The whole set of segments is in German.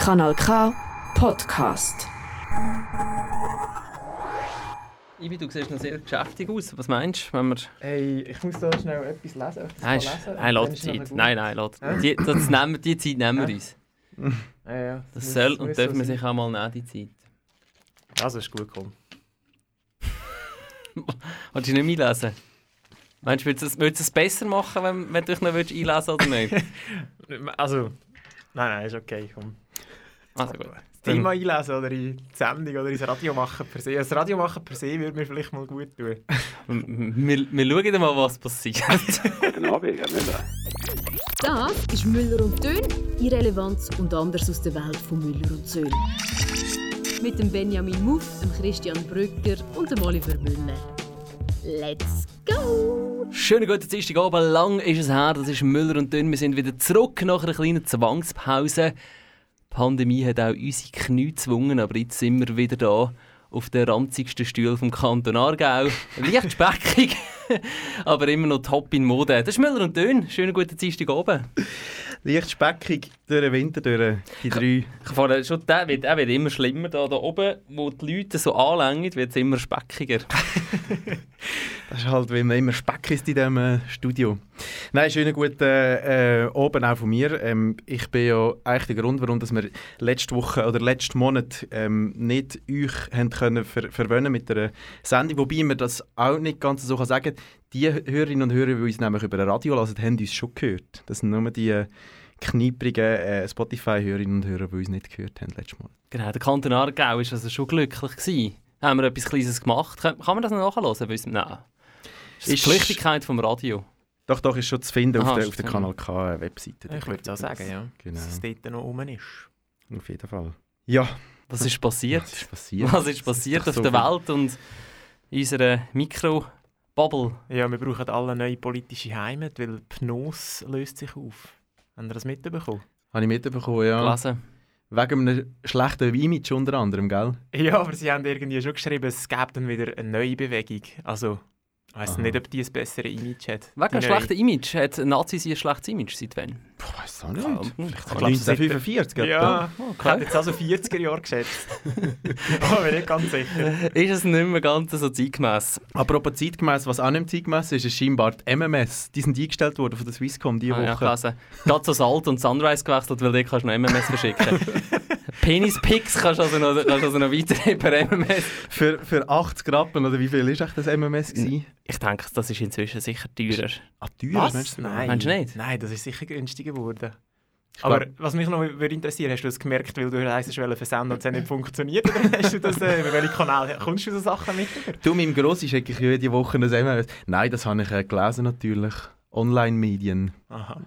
Kanal K Podcast. Ibi, du siehst noch sehr geschäftig aus. Was meinst du, wenn wir... Hey, ich muss da schnell etwas lesen. Ich das Nein, lesen. nein, lass Zeit. Nein, nein, lass. Hä? Die, das nehmen, die Zeit nehmen wir uns. Ja, ja, Das muss- soll und dürfen wir sich auch mal nehmen, die Zeit. Also ist gut gekommen. Willst du nicht einlesen? Meinst du, würdest du es- würdest besser machen, wenn, wenn du dich noch willst einlesen oder nicht? Also, nein, nein, ist okay. Komm. Also gut. Das Thema einlesen oder in die Sendung oder ins Radio machen per se. Das Radio machen per se würde mir vielleicht mal gut tun. Wir, wir schauen dann mal, was passiert. Guten Abend, Herr Müller. Das ist Müller und Dön, Irrelevanz und anders aus der Welt von Müller und Söhn. Mit dem Benjamin Muff, dem Christian Brücker und dem Oliver Müller. Let's go! Schönen guten Dienstagabend. Lang ist es her, das ist Müller und Dünn. Wir sind wieder zurück nach einer kleinen Zwangspause. Pandemie hat auch unsere Knie gezwungen, aber jetzt sind wir wieder da auf den ranzigsten Stuhl vom Kanton Aargau. Leicht speckig, aber immer noch top in Mode. Das ist Müller und Dünn. Schönen guten Dienstagabend. Leicht speckig durch den Winter, durch die drei. Ich fand schon, der wird, der wird immer schlimmer. Da, da oben, wo die Leute so anlängen, wird es immer speckiger. Das ist halt, wenn man immer Speck ist in diesem äh, Studio. Nein, schönen guten äh, oben auch von mir. Ähm, ich bin ja eigentlich der Grund, warum dass wir letzte Woche oder letzten Monat ähm, nicht euch haben können ver verwöhnen mit der Sendung. Wobei man das auch nicht ganz so kann sagen Die Hörerinnen und Hörer, die uns nämlich über ein Radio hören, haben uns schon gehört. Das sind nur die äh, knieprigen äh, Spotify-Hörerinnen und Hörer, die uns nicht gehört haben letztes Monat. Genau, der Kanton Aargau war also schon glücklich. Gewesen. Haben wir etwas Kleines gemacht? Kann, kann man das noch nachhören? Wissen- Nein. Das ist Ist- die Pflichtigkeit vom Radio. Doch, doch, ist schon zu finden Aha, auf der, ist auf der zu Kanal K-Webseite. Ich würde es auch sagen, ja. Genau, Dass es dort noch rum ist. auf jeden Fall. Ja, Was ist passiert? was ist passiert? Was ist passiert auf so der. Welt und in unserer Mikrobubble? Ja, wir brauchen alle neue politische Heimat, weil PNOS löst sich auf. Haben ihr das mitbekommen? Habe ich mitbekommen, ja. Gelesen? Wegen einem schlechten Image unter anderem, gell? Ja, aber sie haben irgendwie schon geschrieben, es gäbe dann wieder eine neue Bewegung. Also, ich weiss Aha. nicht, ob die ein besseres Image hat. Wegen einem schlechten Image. Hat Nazis ein schlechtes Image seit wann? Ich weiß auch nicht. Ja, Vielleicht ich glaub, seit- 1945, gell? Ja, Oh, ich hätte jetzt also 40er Jahre geschätzt. Aber bin nicht ganz sicher. Ist es nicht mehr ganz so zeitgemäß? Apropos zeitgemäß, was auch nicht zeitgemäß ist, ist scheinbar die MMS. Die sind eingestellt worden von der Swisscom diese Ah, ja, Woche. gelesen. Gerade so Salt und Sunrise gewechselt, weil dort kannst du noch MMS verschicken. Penis-Pics kannst du also noch, kannst du also noch weiter per MMS. für, für 80 Rappen, oder wie viel ist echt das MMS gewesen? Ich denke, das ist inzwischen sicher teurer. Ah, teuer, meinst du? Nein. Meinst du nicht? Nein, das ist sicher günstiger geworden. glaub- Aber was mich noch würde interessieren, hast du das gemerkt, weil du heisst, du versenden und es hat nicht funktioniert? Oder hast du das, äh, über welchen Kanal kommst du so Sachen mit? über? Du, meinem Grossi schicke ich jede Woche ein MMS. Nein, das habe ich äh, gelesen natürlich. Online-Medien. Aha.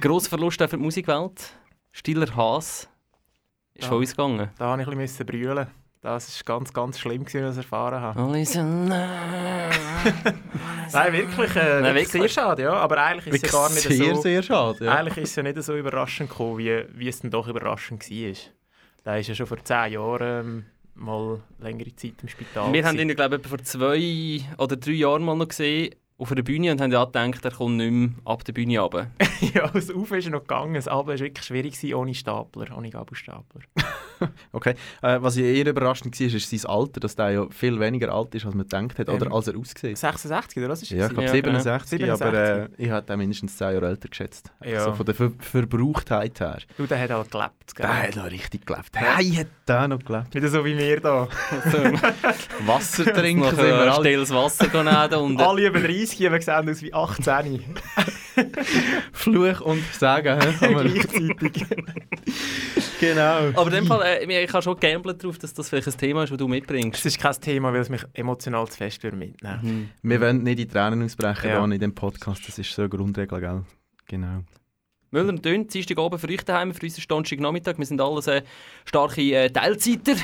Grosser Verlust für die Musikwelt. Stiller Haas ist Ja. von uns gegangen. Da habe ich ein bisschen brüllen. Das war ganz, ganz schlimm, gewesen, was ich erfahren habe. So, Nein, wirklich, äh, Nein, wirklich sehr schade, ja. Aber eigentlich ist es ja gar nicht sehr, so... sehr schade. Ja. Eigentlich ist es ja nicht so überraschend gekommen, wie, wie es dann doch überraschend war. Da ist ja schon vor zehn Jahren ähm, mal längere Zeit im Spital. Wir haben gewesen. ihn, glaube ich, vor zwei oder drei Jahren mal noch gesehen auf einer Bühne und haben ja gedacht, er kommt nicht mehr ab der Bühne runter. ja, das Auf ist noch gegangen, das Aber war wirklich schwierig gewesen, ohne Stapler, ohne Gabelstapler. Okay. Äh, was eher überraschend war, ist sein Alter, dass der ja viel weniger alt ist, als man gedacht hat, oder Ähm, als er aussieht. 66, oder was ist Ja, ich das? glaube Ja, 67, 67. aber äh, ich hätte ihn mindestens 10 Jahre älter geschätzt. Ja. So von der Ver Verbrauchtheit her. Du, der hat halt gelebt, gell? Der hat noch richtig gelebt. Hey, hat der noch gelebt. Nicht so wie wir da. Wasser trinken sind wir alle. stilles Wasser nehmen und Alle über 30 haben sehen aus wie 18. Fluch und Sagen. Gleichzeitig. genau. Aber in dem Fall, äh, ich habe schon gambelt darauf, dass das vielleicht ein Thema ist, das du Es mitbringst. ist kein Thema, weil es mich emotional zu fest mitnehmen Mhm. Wir wollen nicht in Tränen ausbrechen Ja. in diesem Podcast. Das ist so eine Grundregel, gell? Genau. Müller und Dünn, Dienstag oben für euch daheim, für uns ist Donnerstag Nachmittag. Wir sind alles äh, starke äh, Teilzeiter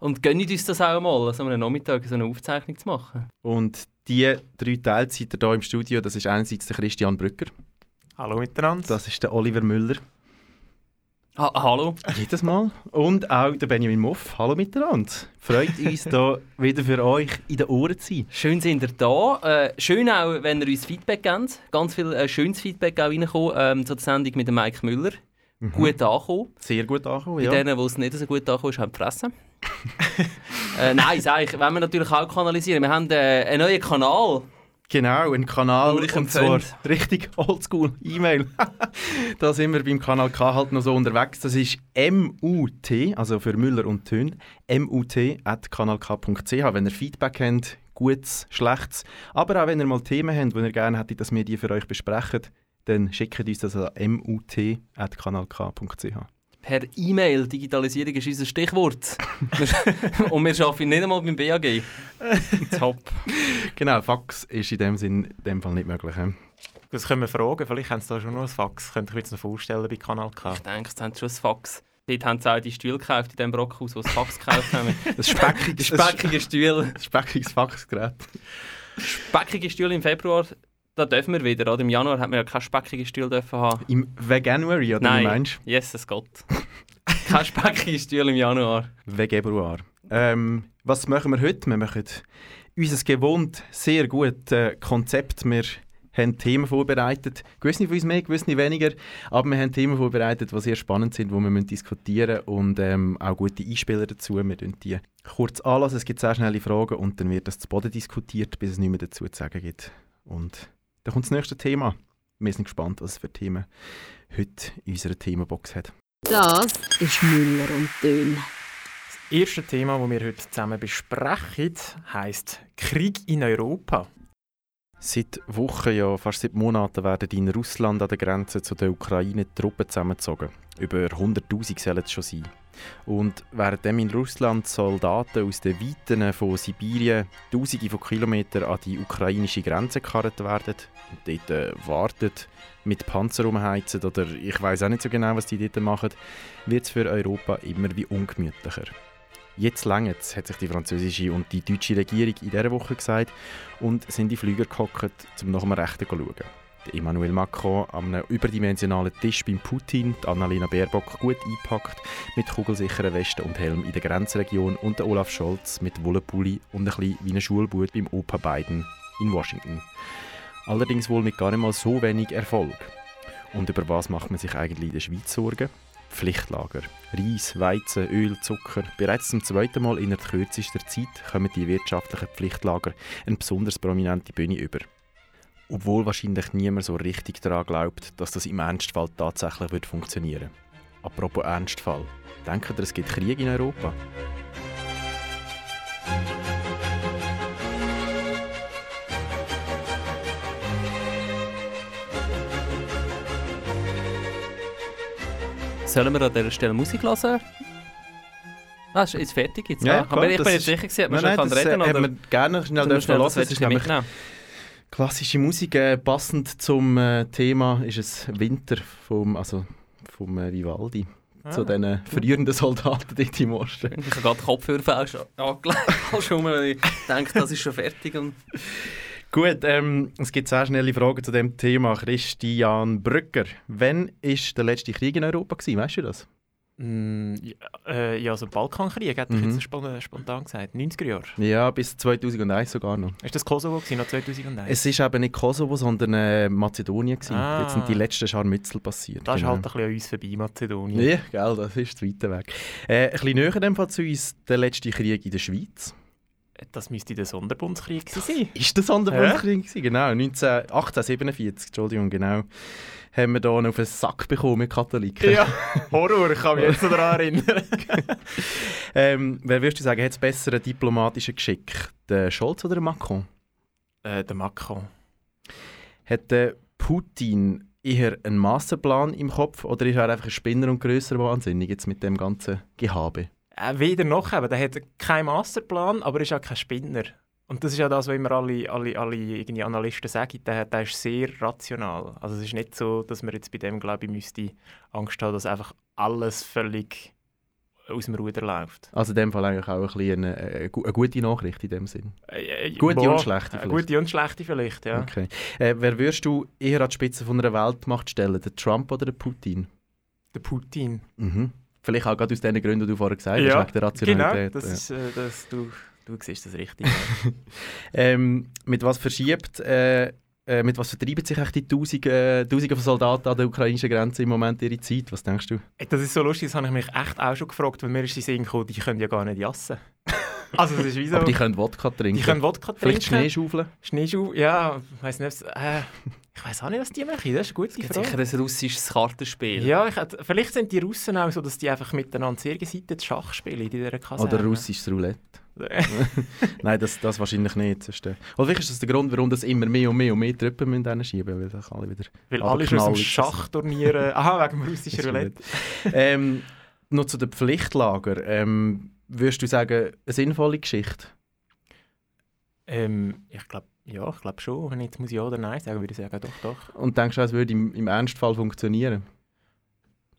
und gönnen uns das auch mal, also am Nachmittag so eine Aufzeichnung zu machen. Und die drei Teilzeiter hier im Studio, das ist einerseits der Christian Brücker, Hallo miteinander. das ist der Oliver Müller, Ha hallo. jedes Mal, und auch der Benjamin Muff. Hallo miteinander. Freut uns, hier wieder für euch in den Ohren zu sein. Schön sind ihr da. Äh, schön auch, wenn ihr uns Feedback gebt. Ganz viel äh, schönes Feedback auch reingekommen ähm, zu der Sendung mit dem Mike Müller, Mhm. gut angekommen. Sehr gut angekommen, Bei ja. denen, wo es nicht so gut angekommen ist, haben die Fresse. Äh, nein, sag ich, wollen wir natürlich auch kanalisieren. Wir haben äh, einen neuen Kanal. Genau, ein Kanal Wo ich und zwar richtig oldschool E-Mail. da sind wir beim Kanal K halt noch so unterwegs. Das ist MUT, also für Müller und Tön, mut.kanalk.ch. Wenn ihr Feedback habt, gutes, schlechtes, aber auch wenn ihr mal Themen habt, die ihr gerne hättet, dass wir die für euch besprechen, dann schickt uns das an mut.kanalk.ch. Per E-Mail. Digitalisierung ist unser Stichwort. Und wir arbeiten nicht einmal beim BAG. Top. Genau, Fax ist in dem Sinn in dem Fall nicht möglich. Das können wir fragen, vielleicht haben sie da schon noch ein Fax. Könnte ich mir jetzt noch vorstellen bei Kanal K. Ich denke, sie haben schon ein Fax. Dort haben sie auch die Stühle gekauft in dem Brockhaus, wo sie Fax gekauft haben. Ein speckiges, Speckige Stühle. speckiges Faxgerät. Speckige Stühle im Februar, da dürfen wir wieder. Oder? Im Januar hat man ja keine speckigen Stühle dürfen haben. Im Veganuary, oder Nein. wie meinst du? Jesus Gott. Keine speckige Stühle im Januar. Vegebruar. Ähm, was machen wir heute? Wir machen unser gewohnt sehr gutes äh, Konzept. Wir haben Themen vorbereitet. Gewisse von uns mehr, gewisse weniger. Aber wir haben Themen vorbereitet, die sehr spannend sind, die wir diskutieren müssen. Und ähm, auch gute Einspieler dazu. Wir die kurz anlassen. Es gibt sehr schnelle Fragen und dann wird das zu Boden diskutiert, bis es nicht mehr dazu zu sagen gibt. Und dann kommt das nächste Thema. Wir sind gespannt, was es für Themen heute in unserer Themenbox hat. Das ist Müller und Dön. Das erste Thema, das wir heute zusammen besprechen, heisst Krieg in Europa. Seit Wochen, ja fast seit Monaten, werden in Russland an der Grenze zu der Ukraine Truppen zusammengezogen. Über 100'000 sollen es schon sein. Und währenddem in Russland Soldaten aus den Weiten von Sibirien Tausende von Kilometern an die ukrainische Grenze gekarrt werden und dort äh, warten, mit Panzer rumheizen oder ich weiß auch nicht so genau, was die dort machen, wird es für Europa immer wie ungemütlicher. Jetzt länger hat sich die französische und die deutsche Regierung in dieser Woche gesagt und sind die Flüger gehockt, um nach dem Rechten zu schauen. Emmanuel Macron an einem überdimensionalen Tisch beim Putin, die Annalena Baerbock gut eingepackt, mit kugelsicheren Westen und Helm in der Grenzregion und der Olaf Scholz mit Wollenpulli und ein bisschen wie ein Schulbub beim Opa Biden in Washington. Allerdings wohl mit gar nicht mal so wenig Erfolg. Und über was macht man sich eigentlich in der Schweiz Sorgen? Pflichtlager. Reis, Weizen, Öl, Zucker. Bereits zum zweiten Mal innerhalb kürzester Zeit kommen die wirtschaftlichen Pflichtlager eine besonders prominente Bühne über. Obwohl wahrscheinlich niemand so richtig daran glaubt, dass das im Ernstfall tatsächlich wird funktionieren Apropos Ernstfall. Denkt ihr, es gibt Krieg in Europa? Sollen wir an dieser Stelle Musik hören? Ah, ist jetzt fertig jetzt? Ja, ah, klar, aber ich das bin jetzt sicher gewesen, ob man Nein, schon nein, kann das reden äh, oder... hätten wir gerne schnell hören. das Es ist nämlich mitnehmen? Klassische Musik. Äh, passend zum äh, Thema ist es Winter vom, also vom äh, Vivaldi. Ah. Zu diesen verrührenden Soldaten dort im Osten. Ich habe gerade Kopfhörer falsch angelegt, weil ich denke, das ist schon fertig. Und Gut, ähm, es gibt sehr schnelle Fragen zu dem Thema. Christian Brücker. Wann war der letzte Krieg in Europa? Gewesen? Weißt du das? Mm, ja, äh, ja, also Balkankrieg, hätte ich Mhm. jetzt spon spontan gesagt. 90er Jahre. Ja, bis 2001 sogar noch. Ist das Kosovo gewesen, noch 2001? Es ist eben nicht Kosovo, sondern äh, Mazedonien. Gewesen. Ah. Jetzt sind die letzten Scharmützel passiert. das ist genau. halt ein bisschen an uns vorbei, Mazedonien. Ja, gell, das ist zu weit weg. Äh, ein bisschen näher in dem Fall zu uns, der letzte Krieg in der Schweiz. Das müsste der Sonderbundskrieg sein. Ist das Sonderbundskrieg gewesen? Genau, 19, 1847, Entschuldigung, genau. Haben wir hier noch auf den Sack bekommen mit Katholiken. Ja, Horror, ich kann mich jetzt daran erinnern. Ähm, wer würdest du sagen, hat es besseren diplomatischen Geschick? Der Scholz oder der Macron? äh, der Macron. Hat der Putin eher einen Masterplan im Kopf oder ist er einfach ein Spinner und grösser Wahnsinnig jetzt mit dem ganzen Gehabe? Äh, weder noch, eben, der hat keinen Masterplan, aber ist auch kein Spinner. Und das ist ja das, was immer alle, alle, alle irgendwie Analysten sagen, der, der ist sehr rational. Also es ist nicht so, dass man jetzt bei dem, glaube ich, müsste Angst haben, dass einfach alles völlig aus dem Ruder läuft. Also in dem Fall eigentlich auch ein eine, eine, gu- eine gute Nachricht in dem Sinn. Äh, äh, Gute boah, und schlechte äh, vielleicht. Gute und schlechte vielleicht, ja. Okay. Äh, wer würdest du eher an die Spitze von einer Weltmacht stellen, der Trump oder der Putin? Der Putin. Mhm. Vielleicht auch gerade aus den Gründen, die du vorher gesagt Ja, hast, wegen der Genau, Rationalität. das ja. ist, äh, das, du, du siehst das richtig. ähm, mit was verschiebt äh, äh, mit was vertreiben sich eigentlich die Tausende, Tausende von Soldaten an der ukrainischen Grenze im Moment ihre Zeit? Was denkst du? Das ist so lustig, das habe ich mich echt auch schon gefragt, weil mir ist den Sinn gekommen, die können ja gar nicht jassen. Also es ist wie so, Aber die die, können Wodka trinken. können Wodka Vielleicht trinken. Schnee schaufeln? Schneeschuh, ja, ich weiß nicht, äh, ich weiß auch nicht, was die machen, das ist gute Es gibt Frage. sicher ein russisches Kartenspiel. Ja, ich, vielleicht sind die Russen auch so, dass die einfach miteinander sehr gesittet Schach spielen in dieser Kaserne. Oder russisches Roulette? Nein, das, das wahrscheinlich nicht. Oder vielleicht ist das der Grund, warum das immer mehr und mehr und mehr Truppen müssen hinschieben müssen, weil alle wieder... Weil alle schon aus dem knallig, das- Schachturnier... äh, Aha, wegen dem russischen Roulette. ähm, noch zu den Pflichtlager. Ähm, würdest du sagen, eine sinnvolle Geschichte? Ähm, ich glaube, ja, ich glaube schon. Wenn ich jetzt muss ja oder nein sagen, würde ich sagen, doch, doch. Und denkst du, es würde im, im Ernstfall funktionieren?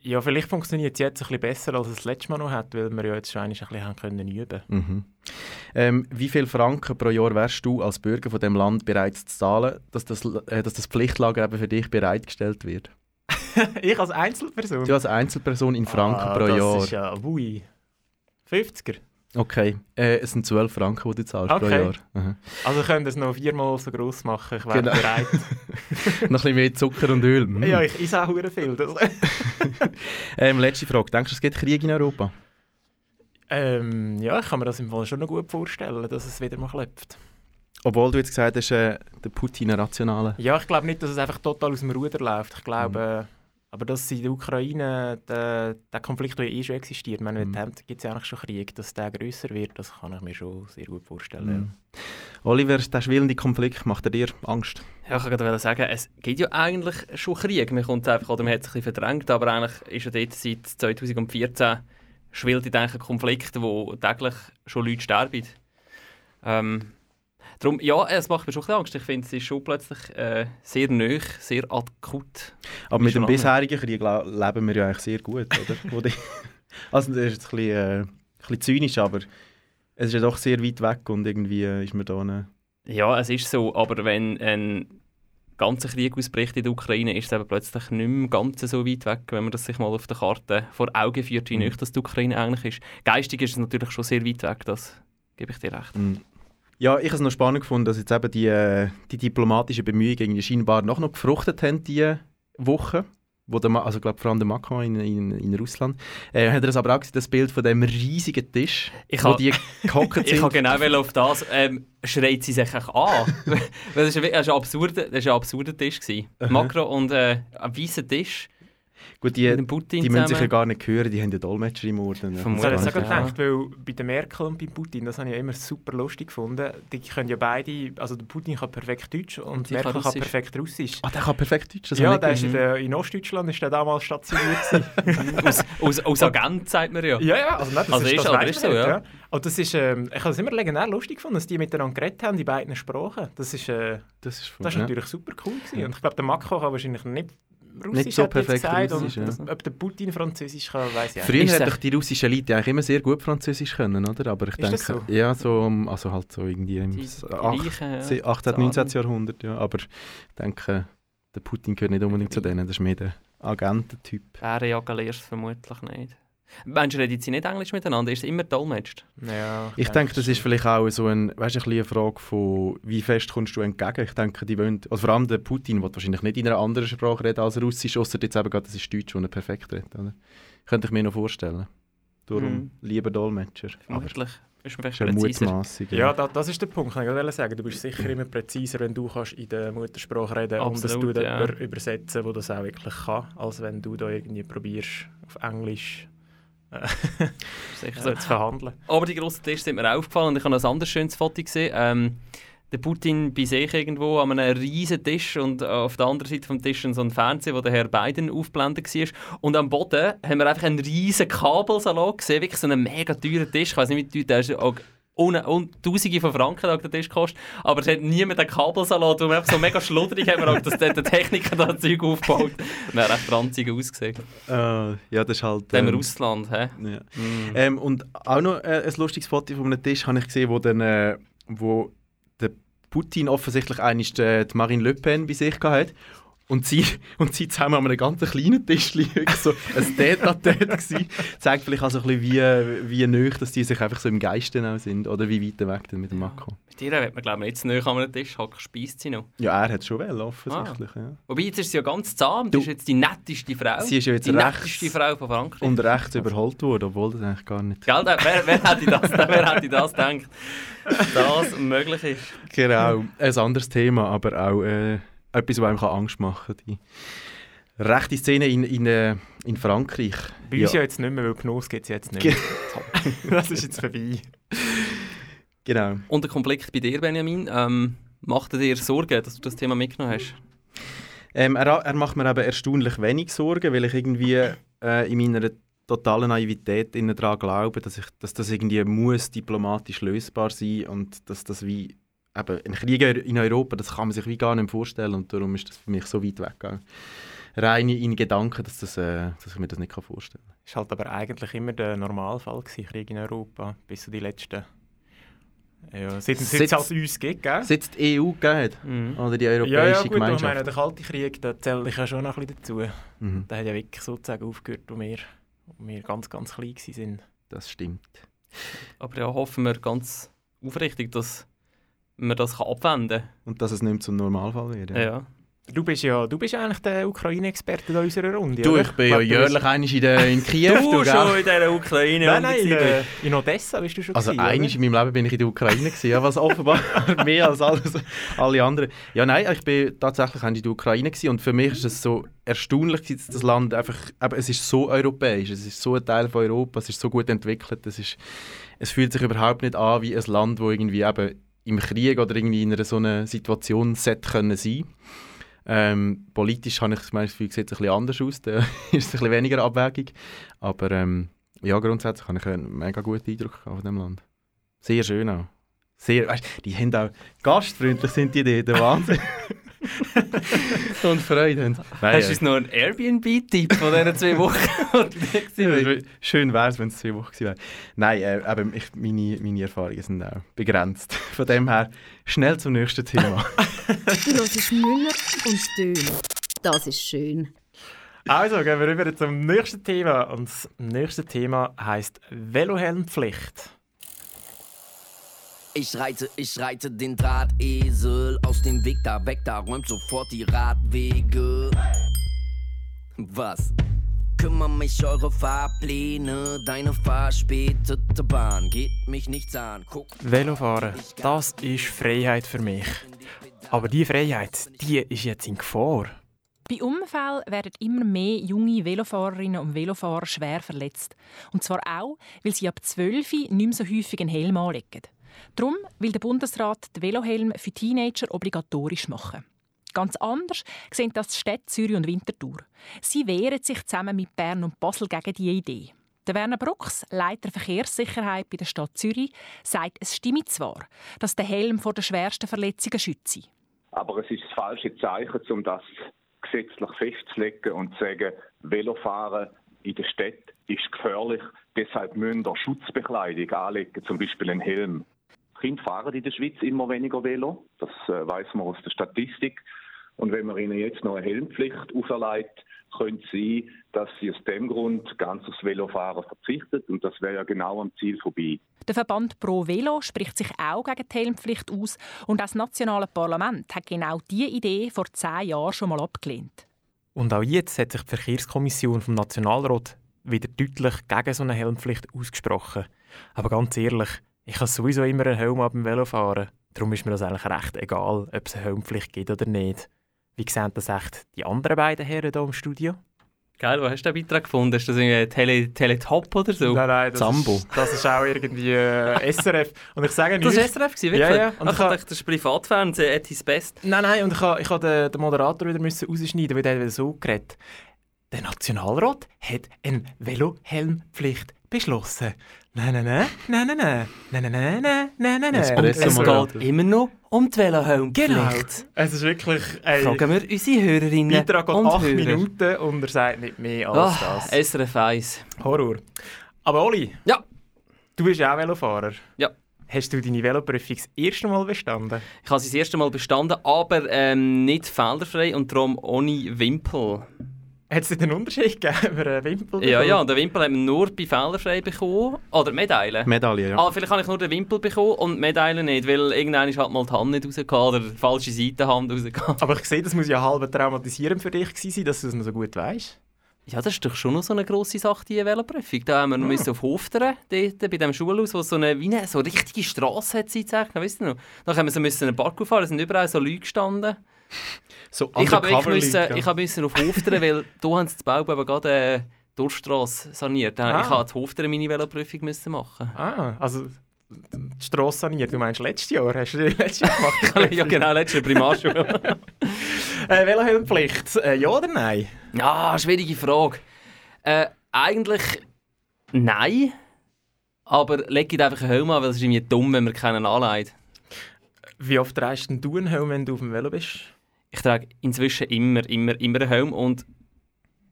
Ja, vielleicht funktioniert es jetzt ein bisschen besser, als es das letzte Mal noch hat, weil wir ja jetzt schon ein bisschen haben können üben Mhm. Ähm, wie viel Franken pro Jahr wärst du als Bürger von dem Land bereit zu zahlen, dass das, äh, dass das Pflichtlager eben für dich bereitgestellt wird? Ich als Einzelperson? Du als Einzelperson in Franken Ah, pro das Jahr. ist ja, ui. 50er. Okay, äh, es sind 12 Franken, die du zahlst pro Okay. Jahr. Aha. Also können das noch viermal so gross machen, ich wäre Genau. bereit. Noch ein bisschen mehr Zucker und Öl. Mm. ja, ich esse auch viel. Das, ähm, letzte Frage. Denkst du, es gibt Krieg in Europa? ähm, ja, ich kann mir das im Fall schon noch gut vorstellen, dass es wieder mal klopft. Obwohl du jetzt gesagt hast, äh, der Putin ein Rationaler. Ja, ich glaube nicht, dass es einfach total aus dem Ruder läuft. Ich glaube, Mhm. Aber dass in der Ukraine der, der Konflikt, der ja eh schon existiert, meine, Mhm. mit dem gibt es ja eigentlich schon Krieg, dass der grösser wird, das kann ich mir schon sehr gut vorstellen. Mhm. Oliver, der schwelende Konflikt, macht er dir Angst? Ja, ich kann gerade sagen, es gibt ja eigentlich schon Krieg. Man kommt einfach, oder man hat es ein bisschen verdrängt, aber eigentlich ist ja dort seit 2014 schwillt in diesen Konflikten, wo täglich schon Leute sterben. Ähm, darum, ja, es macht mir schon ein Angst. Ich finde, es ist schon plötzlich äh, sehr nöch, sehr akut. Aber mit dem bisherigen Krieg leben wir ja eigentlich sehr gut, oder? Also das ist jetzt ein bisschen, äh, ein bisschen zynisch, aber es ist ja doch sehr weit weg und irgendwie äh, ist man da... Eine Ja, es ist so, aber wenn ein ganzer Krieg ausbricht in der Ukraine, ist es eben plötzlich nicht mehr ganz so weit weg, wenn man das sich mal auf der Karte vor Augen führt, wie Mhm. das die Ukraine eigentlich ist. Geistig ist es natürlich schon sehr weit weg, das gebe ich dir recht. Mm. Ja, ich habe es noch spannend gefunden, dass jetzt eben die, äh, die diplomatischen Bemühungen scheinbar noch, noch gefruchtet haben diese Woche. Wo der, Ma- also glaub, vor allem der Macron in, in, in Russland. Äh, hat er das aber auch gesehen, das Bild von dem riesigen Tisch, Ich wo ha- die gehockt Ich sind? kann genau wollen auf das. Ähm, schreit sie sich an. Das war ein, absurder, das ist ein absurder Tisch. Gewesen. Macron und äh, ein weißer Tisch Gut, die, die müssen sich ja gar nicht hören, die haben ja Dolmetscher im Ohr. Das habe ich Ja. gedacht, weil bei der Merkel und bei Putin, das habe ich ja immer super lustig gefunden. Die können ja beide, also der Putin kann perfekt Deutsch und Sie Merkel kann kann perfekt Russisch. Ah, der kann perfekt Deutsch. Das ja, der ist in, der, in Ostdeutschland ist der damals stationiert. aus, aus, aus Agent, sagt man ja. ja, ja, also, nicht, das Also ist, ist- das weiss ist so, nicht, ja. Und das ist, ähm, ich habe es immer legendär lustig gefunden, dass die miteinander geredet haben, die beiden Sprachen. Das ist, äh, Das ist, voll, das ist ja. natürlich super cool gewesen. Und ich glaube, der Macron kann wahrscheinlich nicht Russisch, Nicht so hat er perfekt gesagt, Russisch, und ja. ob der Putin Französisch kann, weiß ich Früher Ist hat es doch die russischen Leute eigentlich immer sehr gut Französisch können, oder? Aber ich Ist denke, so? ja, so, um- also halt so irgendwie im Die, die s- ach- Reichen, ja. se- 18. 19. Jahrhundert, ja. Aber ich denke, der Putin gehört nicht unbedingt zu denen, das ist mehr der Agententyp. Lernst du vermutlich nicht. Mensch, reden sie nicht Englisch miteinander? Ist es immer dolmetscht? Ja, Ich denke, das ist vielleicht auch so ein, weißt, ein bisschen eine Frage von, wie fest kommst du entgegen? Ich denke, die wollen, also vor allem der Putin will wahrscheinlich nicht in einer anderen Sprache reden als Russisch, außer jetzt eben gerade, das ist Deutsch, wo er perfekt redet. Oder? Könnte ich mir noch vorstellen. Darum Mhm. lieber Dolmetscher. Vermutlich. Ist vielleicht. Mutmaßung. Ja, da, das ist der Punkt, kann ich gerade sagen. Du bist sicher immer präziser, wenn du kannst in der Muttersprache reden und dass du ja. jemanden übersetzen der das auch wirklich kann, als wenn du da irgendwie probierst, auf Englisch Sicher so zu verhandeln. Aber die grossen Tische sind mir aufgefallen und ich habe ein anderes schönes Foto gesehen. Ähm, der Putin bei sich irgendwo an einem riesen Tisch und auf der anderen Seite vom Tisch so ein Fernseher, wo der Herr Biden aufgeblendet war. Und am Boden haben wir einfach einen riesen Kabelsalon gesehen, wirklich so einen mega teuren Tisch. Ich weiß nicht, wie teuer der ist. Ohne, ohne Tausende von Franken hat der Tisch gekostet. Aber es hat niemand einen Kabelsalat, wo wir so mega schludrig haben, auch, dass der, der Techniker da Zeug. Und er hat echt ranzig ausgesehen. Äh, ja, das ist halt... Dann ähm, Russland, hä? Ja. Ähm, und auch noch äh, ein lustiges Foto von einem Tisch habe ich gesehen, wo, dann, äh, wo der Putin offensichtlich eigentlich die, die Marine Le Pen bei sich hatte. Und sie, und sie zusammen an einem ganz kleinen Tisch so ein Tete gewesen. Zeigt vielleicht also ein bisschen, wie, wie nöch, dass die sich einfach so im Geiste auch sind. Oder wie weit weg denn mit dem Macron. Mit dir wird man, glaube ich, nicht zu nahe an einem Tisch hocken, speist sie noch. Ja, er hat schon wel, offensichtlich. Ja. Wobei, jetzt ist sie ja ganz zahm. Du- Das ist jetzt die netteste Frau. Sie ist ja jetzt die rechts- netteste Frau von Frankreich. Und rechts überholt wurde, obwohl das eigentlich gar nicht... Gell, wer, wer, hätte das, wer hätte das gedacht, dass das möglich ist? Genau, ein anderes Thema, aber auch äh, etwas, was einem Angst machen kann. Die rechte Szene in, in, äh, in Frankreich. Bei uns ja jetzt nicht mehr, weil Genuss gibt es jetzt nicht mehr. das ist jetzt vorbei. Genau. Und der Konflikt bei dir, Benjamin, ähm, macht er dir Sorgen, dass du das Thema mitgenommen hast? Ähm, er, er macht mir eben erstaunlich wenig Sorgen, weil ich irgendwie äh, in meiner totalen Naivität innen daran glaube, dass, ich, dass das irgendwie muss diplomatisch lösbar sein und dass das wie eben ein Krieg in Europa, das kann man sich wie gar nicht vorstellen und darum ist das für mich so weit weg. Rein in Gedanken, dass, das, äh, dass ich mir das nicht kann vorstellen kann. Das war halt aber eigentlich immer der Normalfall, gewesen, Krieg in Europa, bis zu die letzten... Ja, seit, seit es Seit- halt uns gibt, gell? Seit es die EU geht, Mhm. oder die Ja, Europäische ja, gut, aber ich Gemeinschaft. meine, der Kalte Krieg, da zähle ich ja schon noch ein bisschen dazu. Mhm, Der hat ja wirklich sozusagen aufgehört, wo wir, wo wir ganz, ganz klein waren. das stimmt. Aber ja, hoffen wir ganz aufrichtig, dass man das kann abwenden Und dass es nicht mehr zum Normalfall wird. kann. Ja. Du bist ja du bist eigentlich der Ukraine-Experte in unserer Runde, Du, oder? ich bin ja du jährlich einmal in, der, in Kiew. Du gell? schon in dieser Ukraine. Nein, nein, in, äh, in Odessa bist du schon Also gewesen, oder? einmal in meinem Leben bin ich in der Ukraine gewesen, ja, was offenbar mehr als alles, alle anderen. Ja, nein, ich bin tatsächlich in der Ukraine gewesen und für mich ist es so erstaunlich, dass das Land einfach, eben, es ist so europäisch, es ist so ein Teil von Europa, es ist so gut entwickelt, es ist, es fühlt sich überhaupt nicht an wie ein Land, wo irgendwie eben im Krieg oder irgendwie in einer so einer Situation sollte können sein. Ähm, politisch habe ich mein Gefühl, sieht es ein bisschen anders aus, da ist es ein bisschen weniger abwägig, aber ähm, ja, grundsätzlich habe ich einen mega guten Eindruck von dem Land. Sehr schön auch. Sehr, weißt, die haben auch gastfreundlich sind die dort, der Wahnsinn. Und Freude haben. Nein, Hast du uns noch einen Airbnb-Tipp von diesen zwei Wochen? äh, schön wäre es, wenn es zwei Wochen gewesen wäre. Nein, äh, eben, ich, meine, meine Erfahrungen sind auch begrenzt. Von dem her, schnell zum nächsten Thema. Du hörst Müller und Döner. Das ist schön. Also, gehen wir rüber zum nächsten Thema. Und das nächste Thema heisst Velohelmpflicht. Ich reite, ich reite den Drahtesel aus dem Weg da weg, da räumt sofort die Radwege. Was? Kümmer mich eure Fahrpläne, deine verspätete Bahn geht mich nichts an. Guck, Velofahren, das ist Freiheit für mich. Aber die Freiheit, die ist jetzt in Gefahr. Bei Unfällen werden immer mehr junge Velofahrerinnen und Velofahrer schwer verletzt. Und zwar auch, weil sie ab 12 nicht mehr so häufig einen Helm anlegen. Darum will der Bundesrat den Velohelm für Teenager obligatorisch machen. Ganz anders sehen das die Städte Zürich und Winterthur. Sie wehren sich zusammen mit Bern und Basel gegen diese Idee. Der Werner Brucks, Leiter Verkehrssicherheit bei der Stadt Zürich, sagt, es stimme zwar, dass der Helm vor den schwersten Verletzungen schütze. Aber es ist das falsche Zeichen, um das gesetzlich festzulegen und zu sagen, Velofahren in der Stadt ist gefährlich, deshalb müssen wir Schutzbekleidung anlegen, zum Beispiel einen Helm. Kinder fahren in der Schweiz immer weniger Velo, das äh, weiß man aus der Statistik. Und wenn man ihnen jetzt noch eine Helmpflicht auferlegt, könnte es sein, dass sie aus dem Grund ganz aufs Velofahren verzichtet und das wäre ja genau am Ziel vorbei. Der Verband Pro Velo spricht sich auch gegen die Helmpflicht aus und das nationale Parlament hat genau diese Idee vor zehn Jahren schon mal abgelehnt. Und auch jetzt hat sich die Verkehrskommission vom Nationalrat wieder deutlich gegen so eine Helmpflicht ausgesprochen. Aber ganz ehrlich, ich habe sowieso immer einen Helm ab dem Velofahren. Darum ist mir das eigentlich recht egal, ob es eine Helmpflicht gibt oder nicht. Wie sehen das echt die anderen beiden Herren hier im Studio? Geil, wo hast du den Beitrag gefunden? Ist das irgendwie Tele Teletop oder so? Nein, nein, das Zambo. Ist, das ist auch irgendwie äh, SRF. Und ich sage Das war SRF, wirklich? Ja, ja. Und Ach, ich dachte, das ist Privatfernsehen at his best. Nein, nein, und ich habe ich den, den Moderator wieder müssen rausschneiden, weil der wieder so geredet. Der Nationalrat hat eine Velohelmpflicht beschlossen. Nein, nein, nein, nein, nein, nein, nein, nein, nein, nein, nein, Es geht immer noch um die Velohelmpflicht. Genau. Es ist wirklich ein Fragen wir unsere Hörerinnen Beitrag geht und acht Hörer. Minuten und er sagt nicht mehr als Ah, das. SRF 1. Horror. Aber Oli, Ja. du bist ja auch Velofahrer. Ja. Hast du deine Veloprüfung das erste Mal bestanden? Ich habe sie das erste Mal bestanden, aber ähm, nicht fehlerfrei und darum ohne Wimpel. Hat es einen Unterschied gegeben über einen Wimpel? Ja, ja, den Wimpel haben wir nur bei fehlerfrei bekommen. Oder Medaille. Medaille, ja. Ah, vielleicht habe ich nur den Wimpel bekommen und die Medaille nicht, weil irgendwann ist halt mal die Hand nicht rausgekommen oder die falsche Seitenhand rausgekommen. Aber ich sehe, das muss ja halb traumatisierend für dich gewesen sein, dass du es noch so gut weißt. Ja, das ist doch schon noch so eine grosse Sache, die Veloprüfung. Da haben wir noch Ah. auf Hofteren, dort bei dem Schulhaus, wo so eine, wie eine so richtige Straße hat, zeichnen, weißt du noch? Da haben wir so müssen einen Parkour fahren, da sind überall so Leute gestanden. So Ich habe undercover müssen, ich habe müssen auf Hofteren, weil haben sie das Bau eben gerade äh, Durchstrasse saniert. Ah. Ich habe auf Hofteren meine Veloprüfung müssen machen. Ah, also die Strasse saniert. Du meinst letztes Jahr? Hast du die letztes Jahr gemacht? ja, genau, letzte Primarschule. äh, Velohelmpflicht, äh, ja oder nein? Ja, schwierige Frage. Äh, eigentlich nein. Aber leg einfach einen Helm an, weil es ist irgendwie dumm, wenn man keinen anlegt. Wie oft denn du einen Helm, wenn du auf dem Velo bist? Ich trage inzwischen immer, immer, immer einen Helm und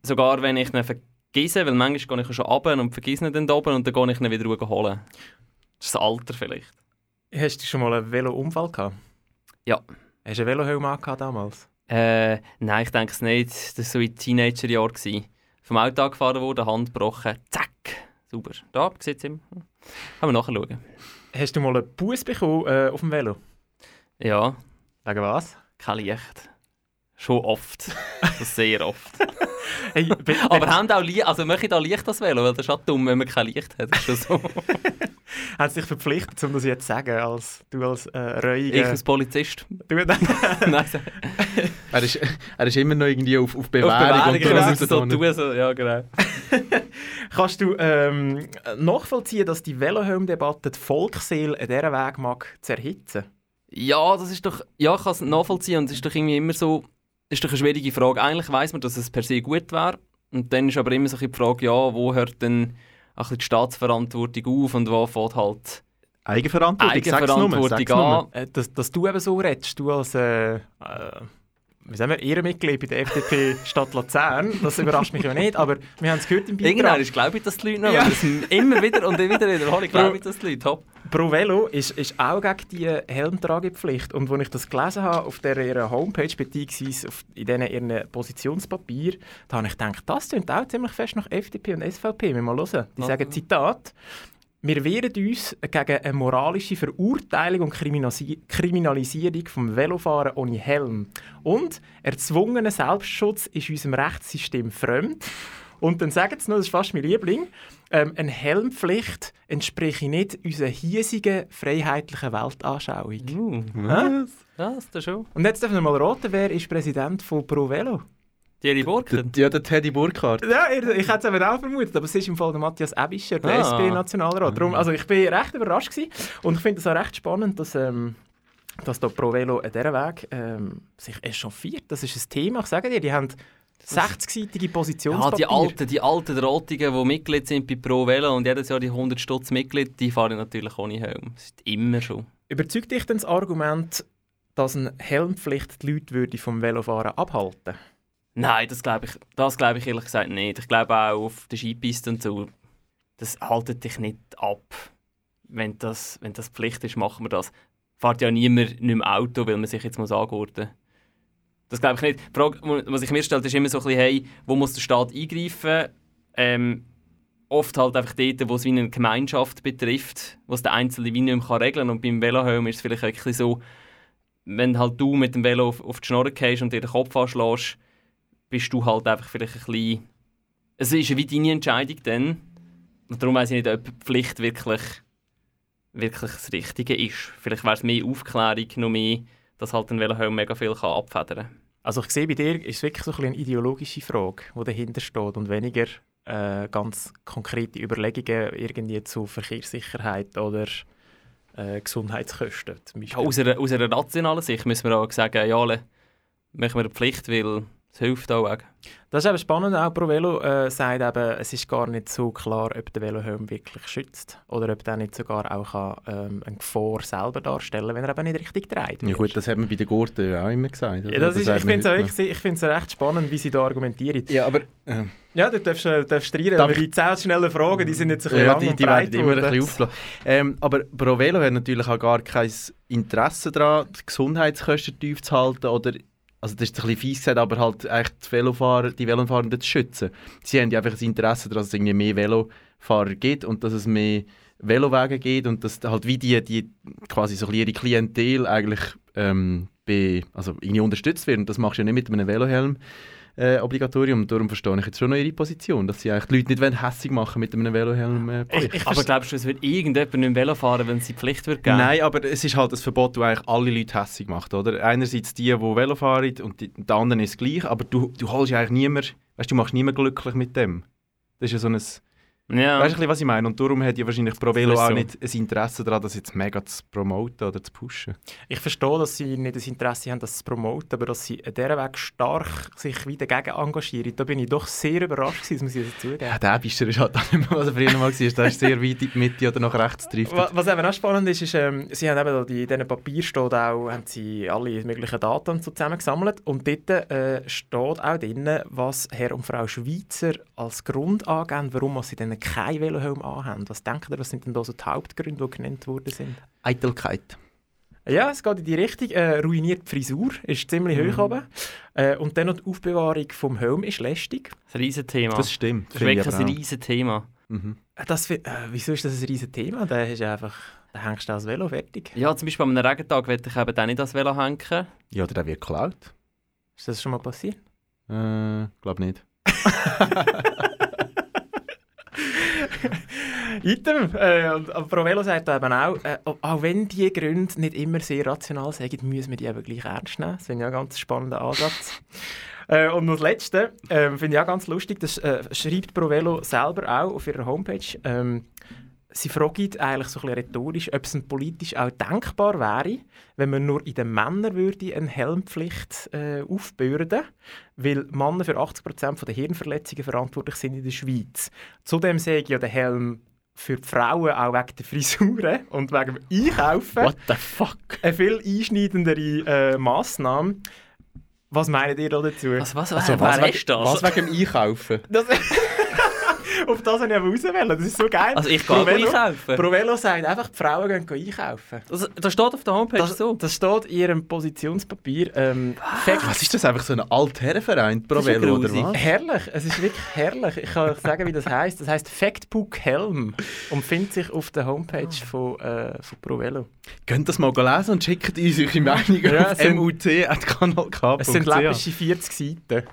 sogar wenn ich ihn vergesse, weil manchmal gehe ich schon runter und vergesse ihn dann da oben und dann gehe ich ihn wieder holen. Das ist das Alter vielleicht. Hast du schon mal einen Velo-Unfall gehabt? Ja. Hast du einen Velohelm angehabt damals? Äh, nein, ich denke es nicht. Das war so in Teenagerjahren. Vom Auto angefahren worden, Hand gebrochen, zack, sauber. Da, sieht es immer. Kann man nachschauen. Hast du mal einen Bus bekommen äh, auf dem Velo? Ja, Wegen was? Kein Licht. Schon oft. Sehr oft. Hey, be- Aber haben auch Licht, also möchte ich da Licht das Velo, weil das ist auch dumm, wenn man kein Licht hat. Das ist schon so. haben sie dich verpflichtet, um das jetzt zu sagen, als du als äh, ich Reuiger... als Polizist. Du, Nein, so- Er ist, er ist immer noch irgendwie auf, auf Bewährung. Bewährung, und genau, so tun, so, ja genau. Kannst du ähm, nachvollziehen, dass die Velohelm-Debatte die Volksseele an dieser Weg mag zu erhitzen? Ja, das ist doch, ja, ich kann es nachvollziehen und es ist doch irgendwie immer so, ist doch eine schwierige Frage. Eigentlich weiß man, dass es per se gut wäre und dann ist aber immer so die Frage, ja, wo hört denn ein bisschen die Staatsverantwortung auf und wo fährt halt Eigenverantwortung, sag's nur, Eigenverantwortung sag's nur. an. Äh, dass, dass du eben so redest, du als äh, äh, wie sagen wir, Ehrenmitglied bei der FDP Stadt Luzern, das überrascht mich ja nicht, aber wir haben es gehört im Irgendwann Beitrag. ist, glaube ich, dass die Leute noch, Ja. immer wieder und wieder wiederholen, glaube ich, dass die Leute, top. Pro Velo ist, ist auch gegen die Helmtragepflicht. Und als ich das gelesen habe auf der ihrer Homepage, beziehungsweise auf, in diesen ihren Positionspapier, da habe ich gedacht, das klingt auch ziemlich fest nach FDP und SVP. Wir mal hören. Die Ah. sagen, Zitat, wir wehren uns gegen eine moralische Verurteilung und Kriminalisi Kriminalisierung vom Velofahren ohne Helm. Und erzwungener Selbstschutz ist unserem Rechtssystem fremd. Und dann sagen sie noch, das ist fast mein Liebling, ähm, eine Helmpflicht entspreche nicht unserer hiesigen freiheitlichen Weltanschauung. Uh, Hä? ja, das ist schon. Und jetzt dürfen wir mal raten, wer ist Präsident von Pro Velo? Thierry Burkhardt. ja, der Teddy Burkhardt. Ja, ich, hätte es eben auch vermutet, aber es ist im Fall der Matthias Ebischer, der Ah. SP-Nationalrat. Darum, also ich bin recht überrascht gewesen. und ich finde es auch recht spannend, dass, ähm, dass da Pro Velo an diesem Weg ähm, sich echauffiert. Das ist ein Thema, ich sage dir, die haben 60-seitige Ja, Positionspapier. die alten, die alten Rottigen, die Mitglied sind bei Pro Velo und jedes Jahr die 100 Stutz Mitglied, die fahren natürlich ohne Helm. Das ist immer schon. Überzeugt dich denn das Argument, dass eine Helmpflicht die Leute würde vom Velofahren abhalten Nein, das glaube ich, das glaube ich ehrlich gesagt nicht. Ich glaube auch auf der Skipiste und so, das haltet dich nicht ab. Wenn das, wenn das Pflicht ist, machen wir das. Fährt ja niemand nicht mehr Auto, weil man sich jetzt muss angurten Das glaube ich nicht. Die Frage, was ich mir stelle, ist immer so ein bisschen, hey, wo muss der Staat eingreifen? Ähm, oft halt einfach dort, wo es wie eine Gemeinschaft betrifft, wo es der Einzelne wie nicht mehr regeln kann. Und beim Velohelm ist es vielleicht wirklich so, wenn halt du mit dem Velo auf, auf die Schnorre gehst und dir den Kopf anschlägst, bist du halt einfach vielleicht ein bisschen... Es ist wie deine Entscheidung dann. Und darum weiß ich nicht, ob die Pflicht wirklich, wirklich das Richtige ist. Vielleicht wäre es mehr Aufklärung, noch mehr, dass halt ein Velohelm mega viel kann abfedern kann. Also ich sehe bei dir, ist es wirklich so ein eine ideologische Frage, die dahinter steht und weniger äh, ganz konkrete Überlegungen irgendwie zu Verkehrssicherheit oder äh, Gesundheitskosten zum Ja, aus, einer, aus einer rationalen Sicht müssen wir auch sagen, ja, machen wir eine Pflicht, weil Das hilft auch. Weg. Das ist eben spannend. Auch ProVelo äh, sagt eben, es ist gar nicht so klar, ob der Velohelm wirklich schützt oder ob der nicht sogar auch kann, ähm, eine Gefahr selber darstellen wenn er eben nicht richtig dreht. Ja gut, das hat man bei den Gurten auch immer gesagt. Ja, das ist, ich finde es ich find's recht spannend, wie sie da argumentieren. Ja, aber... Äh, ja, du darfst, äh, darfst reden, aber die 10 schnellen Fragen, die sind jetzt ein bisschen ja, lang die, die werden immer ein bisschen aufgelassen. Ähm, aber ProVelo hat natürlich auch gar kein Interesse daran, die Gesundheitskosten tief zu halten oder also das ist ein bisschen fies gesagt, aber halt echt die Velofahrer, die Velofahrenden zu schützen. Sie haben ja einfach ein Interesse daran, dass es irgendwie mehr Velofahrer gibt und dass es mehr Velowege gibt und dass halt wie die, die quasi so ihre Klientel eigentlich ähm, be, also irgendwie unterstützt werden. Das machst du ja nicht mit einem Velohelm äh, Obligatorium. Darum verstehe ich jetzt schon noch ihre Position, dass sie eigentlich die Leute nicht wollen, hässig machen mit einem Velohelm. Äh, ich, ich aber glaubst du, es wird irgendjemand nicht Velo fahren, wenn es die Pflicht wird geben? Nein, aber es ist halt ein Verbot, das eigentlich alle Leute hässig macht, oder? Einerseits die, die Velo fahren und die, die anderen ist gleich, aber du, du holst eigentlich niemand, weißt du, machst niemand glücklich mit dem. Das ist ja so ein ja. Weißt du, was ich meine? Und darum hat ja wahrscheinlich ProVelo auch so. nicht ein Interesse daran, das jetzt mega zu promoten oder zu pushen. Ich verstehe, dass sie nicht das Interesse haben, das zu promoten, aber dass sie an dieser Weg stark sich wieder dagegen engagieren. Da bin ich doch sehr überrascht gewesen, muss ich zugeben. Ja, der Bischer ist halt auch nicht mehr, was er früher mal war. Der ist sehr weit in die Mitte oder nach rechts driftet. Was eben auch spannend ist, ist, ähm, sie haben eben in diesem Papier steht auch, haben sie alle möglichen Daten so zusammengesammelt und dort äh, steht auch drin, was Herr und Frau Schweizer als Grund angeben, warum sie dann keinen Velohelm anhaben. Was denkt ihr, was sind denn da so die Hauptgründe, die genannt worden sind? Eitelkeit. Ja, es geht in die Richtung. Äh, ruiniert die Frisur, ist ziemlich mhm. hoch oben. Äh, und dann noch die Aufbewahrung vom Helm ist lästig. Das ist ein Riesenthema. Das stimmt. Das ist wirklich ein Riesenthema. Mhm. Äh, das, äh, wieso ist das ein Riesenthema? Da, ist einfach, da hängst du das Velo fertig. Ja, zum Beispiel an einem Regentag werde ich eben dann nicht das Velo hängen. Ja, oder der wird geklaut. Ist das schon mal passiert? Äh, glaube nicht. Item. Äh, und, aber Provelo sagt eben auch, äh, auch wenn die Gründe nicht immer sehr rational sind, müssen wir die eben gleich ernst nehmen. Das finde ich ein ganz spannender Ansatz. äh, und das Letzte äh, finde ich auch ganz lustig, das äh, schreibt Provelo selber auch auf ihrer Homepage. Ähm, sie fragt eigentlich so ein rhetorisch, ob es politisch auch denkbar wäre, wenn man nur in den Männern würde eine Helmpflicht äh, aufbürden weil Männer für 80% der Hirnverletzungen verantwortlich sind in der Schweiz. Zudem sehe ich ja den Helm für die Frauen auch wegen der Frisuren und wegen dem Einkaufen What the fuck? eine viel einschneidendere äh, Massnahme. Was meint ihr dazu? Was, was, was, also, was, was, was wegen dem Einkaufen? Das, Auf das wollte ich aber rauswählen. Das ist so geil. Also ich gehe einkaufen. Provelo sagt einfach, die Frauen gehen einkaufen. Das, das steht auf der Homepage das, so? Das steht in ihrem Positionspapier. Ähm, was ist das? Einfach so ein Altherrenverein, Provelo, oder was? Herrlich. Es ist wirklich herrlich. Ich kann euch sagen, wie das heisst. Das heisst Factbook Helm und findet sich auf der Homepage von, äh, von Provelo. Könnt das mal lesen und schickt uns eure Meinung ja, auf mut.kanalk.ch. Es sind läppische 40 Seiten.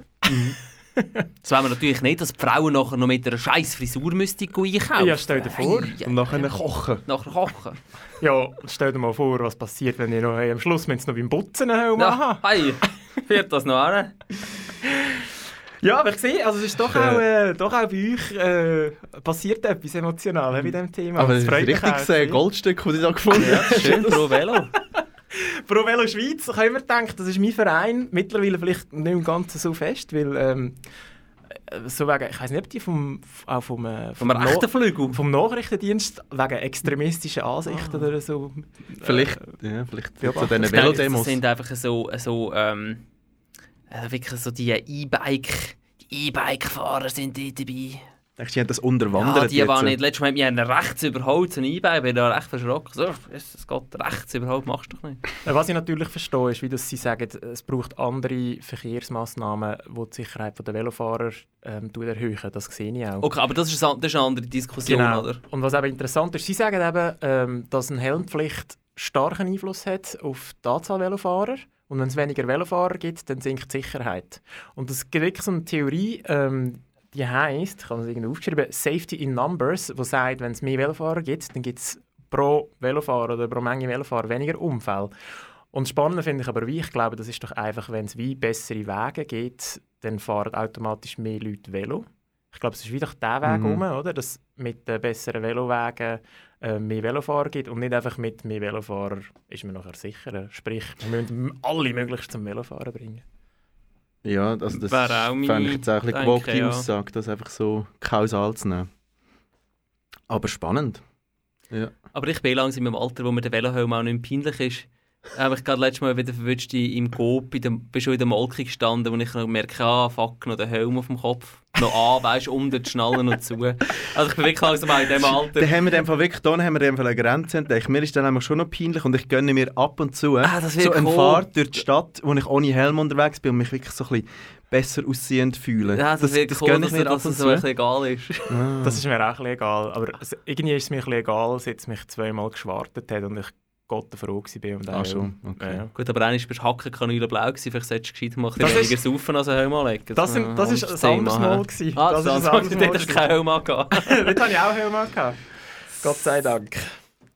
Das wollen wir natürlich nicht, dass die Frauen nachher noch mit einer scheiß Frisur müssten einkaufen. Ja, stell dir vor. Ei, und nachher kochen. Nachher kochen. Ja, stell dir mal vor, was passiert, wenn ich noch hey, am Schluss noch beim Putzen machen. Ja, hey, führt das noch an? Ja, aber ich sehe, also es ist doch auch, äh, doch auch bei euch äh, passiert etwas emotional bei diesem Thema. Aber das, ist ein richtiges Goldstück, das ich da gefunden habe. Ja, schön, pro Velo. Pro Velo Schweiz, ich habe immer gedacht, das ist mein Verein. Mittlerweile vielleicht nicht im Ganzen so fest, weil ähm, so wegen, ich weiß nicht, ob die vom, auch vom, äh, vom, vom rechten Flügel? Vom Nachrichtendienst wegen extremistischen Ansichten ah. oder so. Vielleicht, äh, ja, vielleicht ja, zu diesen Velodemos. Das sind einfach so, so ähm, äh, wirklich so die E-Bike, die E-Bike-Fahrer sind die dabei. Denkst du, die haben das unterwandert? Ja, die waren nicht. Letztes Mal haben wir einen rechts überholt, so ein E-Bike. Ich bin da recht verschrocken. So, es geht rechts überholt, machst du doch nicht. Was ich natürlich verstehe, ist, wie das sie sagen, es braucht andere Verkehrsmaßnahmen, die die Sicherheit der Velofahrer ähm, erhöhen. Das sehe ich auch. Okay, aber das ist, das ist eine andere Diskussion, genau. oder? Und was eben interessant ist, sie sagen eben, ähm, dass eine Helmpflicht starken Einfluss hat auf die Anzahl Velofahrer. Und wenn es weniger Velofahrer gibt, dann sinkt die Sicherheit. Und es gibt wirklich so eine Theorie, ähm, die heisst, ich habe es irgendwie aufgeschrieben, Safety in Numbers, wo sagt, wenn es mehr Velofahrer gibt, dann gibt es pro Velofahrer oder pro Menge Velofahrer weniger Unfälle. Und spannend finde ich aber, wie ich glaube, das ist doch einfach, wenn es wie bessere Wege gibt, dann fahren automatisch mehr Leute Velo. Ich glaube, es ist wieder der Weg mhm. um, oder? Dass mit den besseren Velowegen äh, mehr Velofahrer gibt und nicht einfach mit mehr Velofahrern ist man nachher sicherer. Sprich, wir müssen alle möglichst zum Velofahren bringen. Ja, also das Wäre auch meine fände ich jetzt auch ein bisschen gewagte ja. Aussage, das einfach so kausal zu nehmen. Aber spannend. Ja. Aber ich bin langsam im Alter, wo mir der Velohelm auch nicht mehr peinlich ist. Habe ich gerade letztes Mal wieder verwünscht im Coop, in der, bin schon in der Molke gestanden, wo ich noch merke, ah, fuck, noch der Helm auf dem Kopf. Noch an, weißt du, um den Schnallen und zu. Also ich bin wirklich langsam in diesem Alter. Dann haben wir in dem Fall wirklich, da haben wir in dem Fall eine Grenze entdeckt. Mir ist dann nämlich schon noch peinlich und ich gönne mir ab und zu Ah, das so eine cool. Fahrt durch die Stadt, wo ich ohne Helm unterwegs bin und mich wirklich so ein bisschen besser aussehend fühle. Ja, das, wird cool, gönne ich mir dass ab und zu. egal ist. Das ist mir auch ein bisschen egal. Aber irgendwie ist es mir ein bisschen egal, seit es mich zweimal geschwartet hat und ich Gott froh war. Und Ah, auch- schon, okay. Ja. Gut, aber einmal bist du Hackenkanüle blau gewesen, vielleicht solltest du gescheit mal ein Das bisschen ist- weniger saufen als einen Helm anlegen. Das, sind, das ist ein anderes Mal. Gewesen. Ah, das das, ist ein anderes Mal. das, das kein Helm angehabt. Dort hatte ich auch Helm gehabt. Gott sei Dank.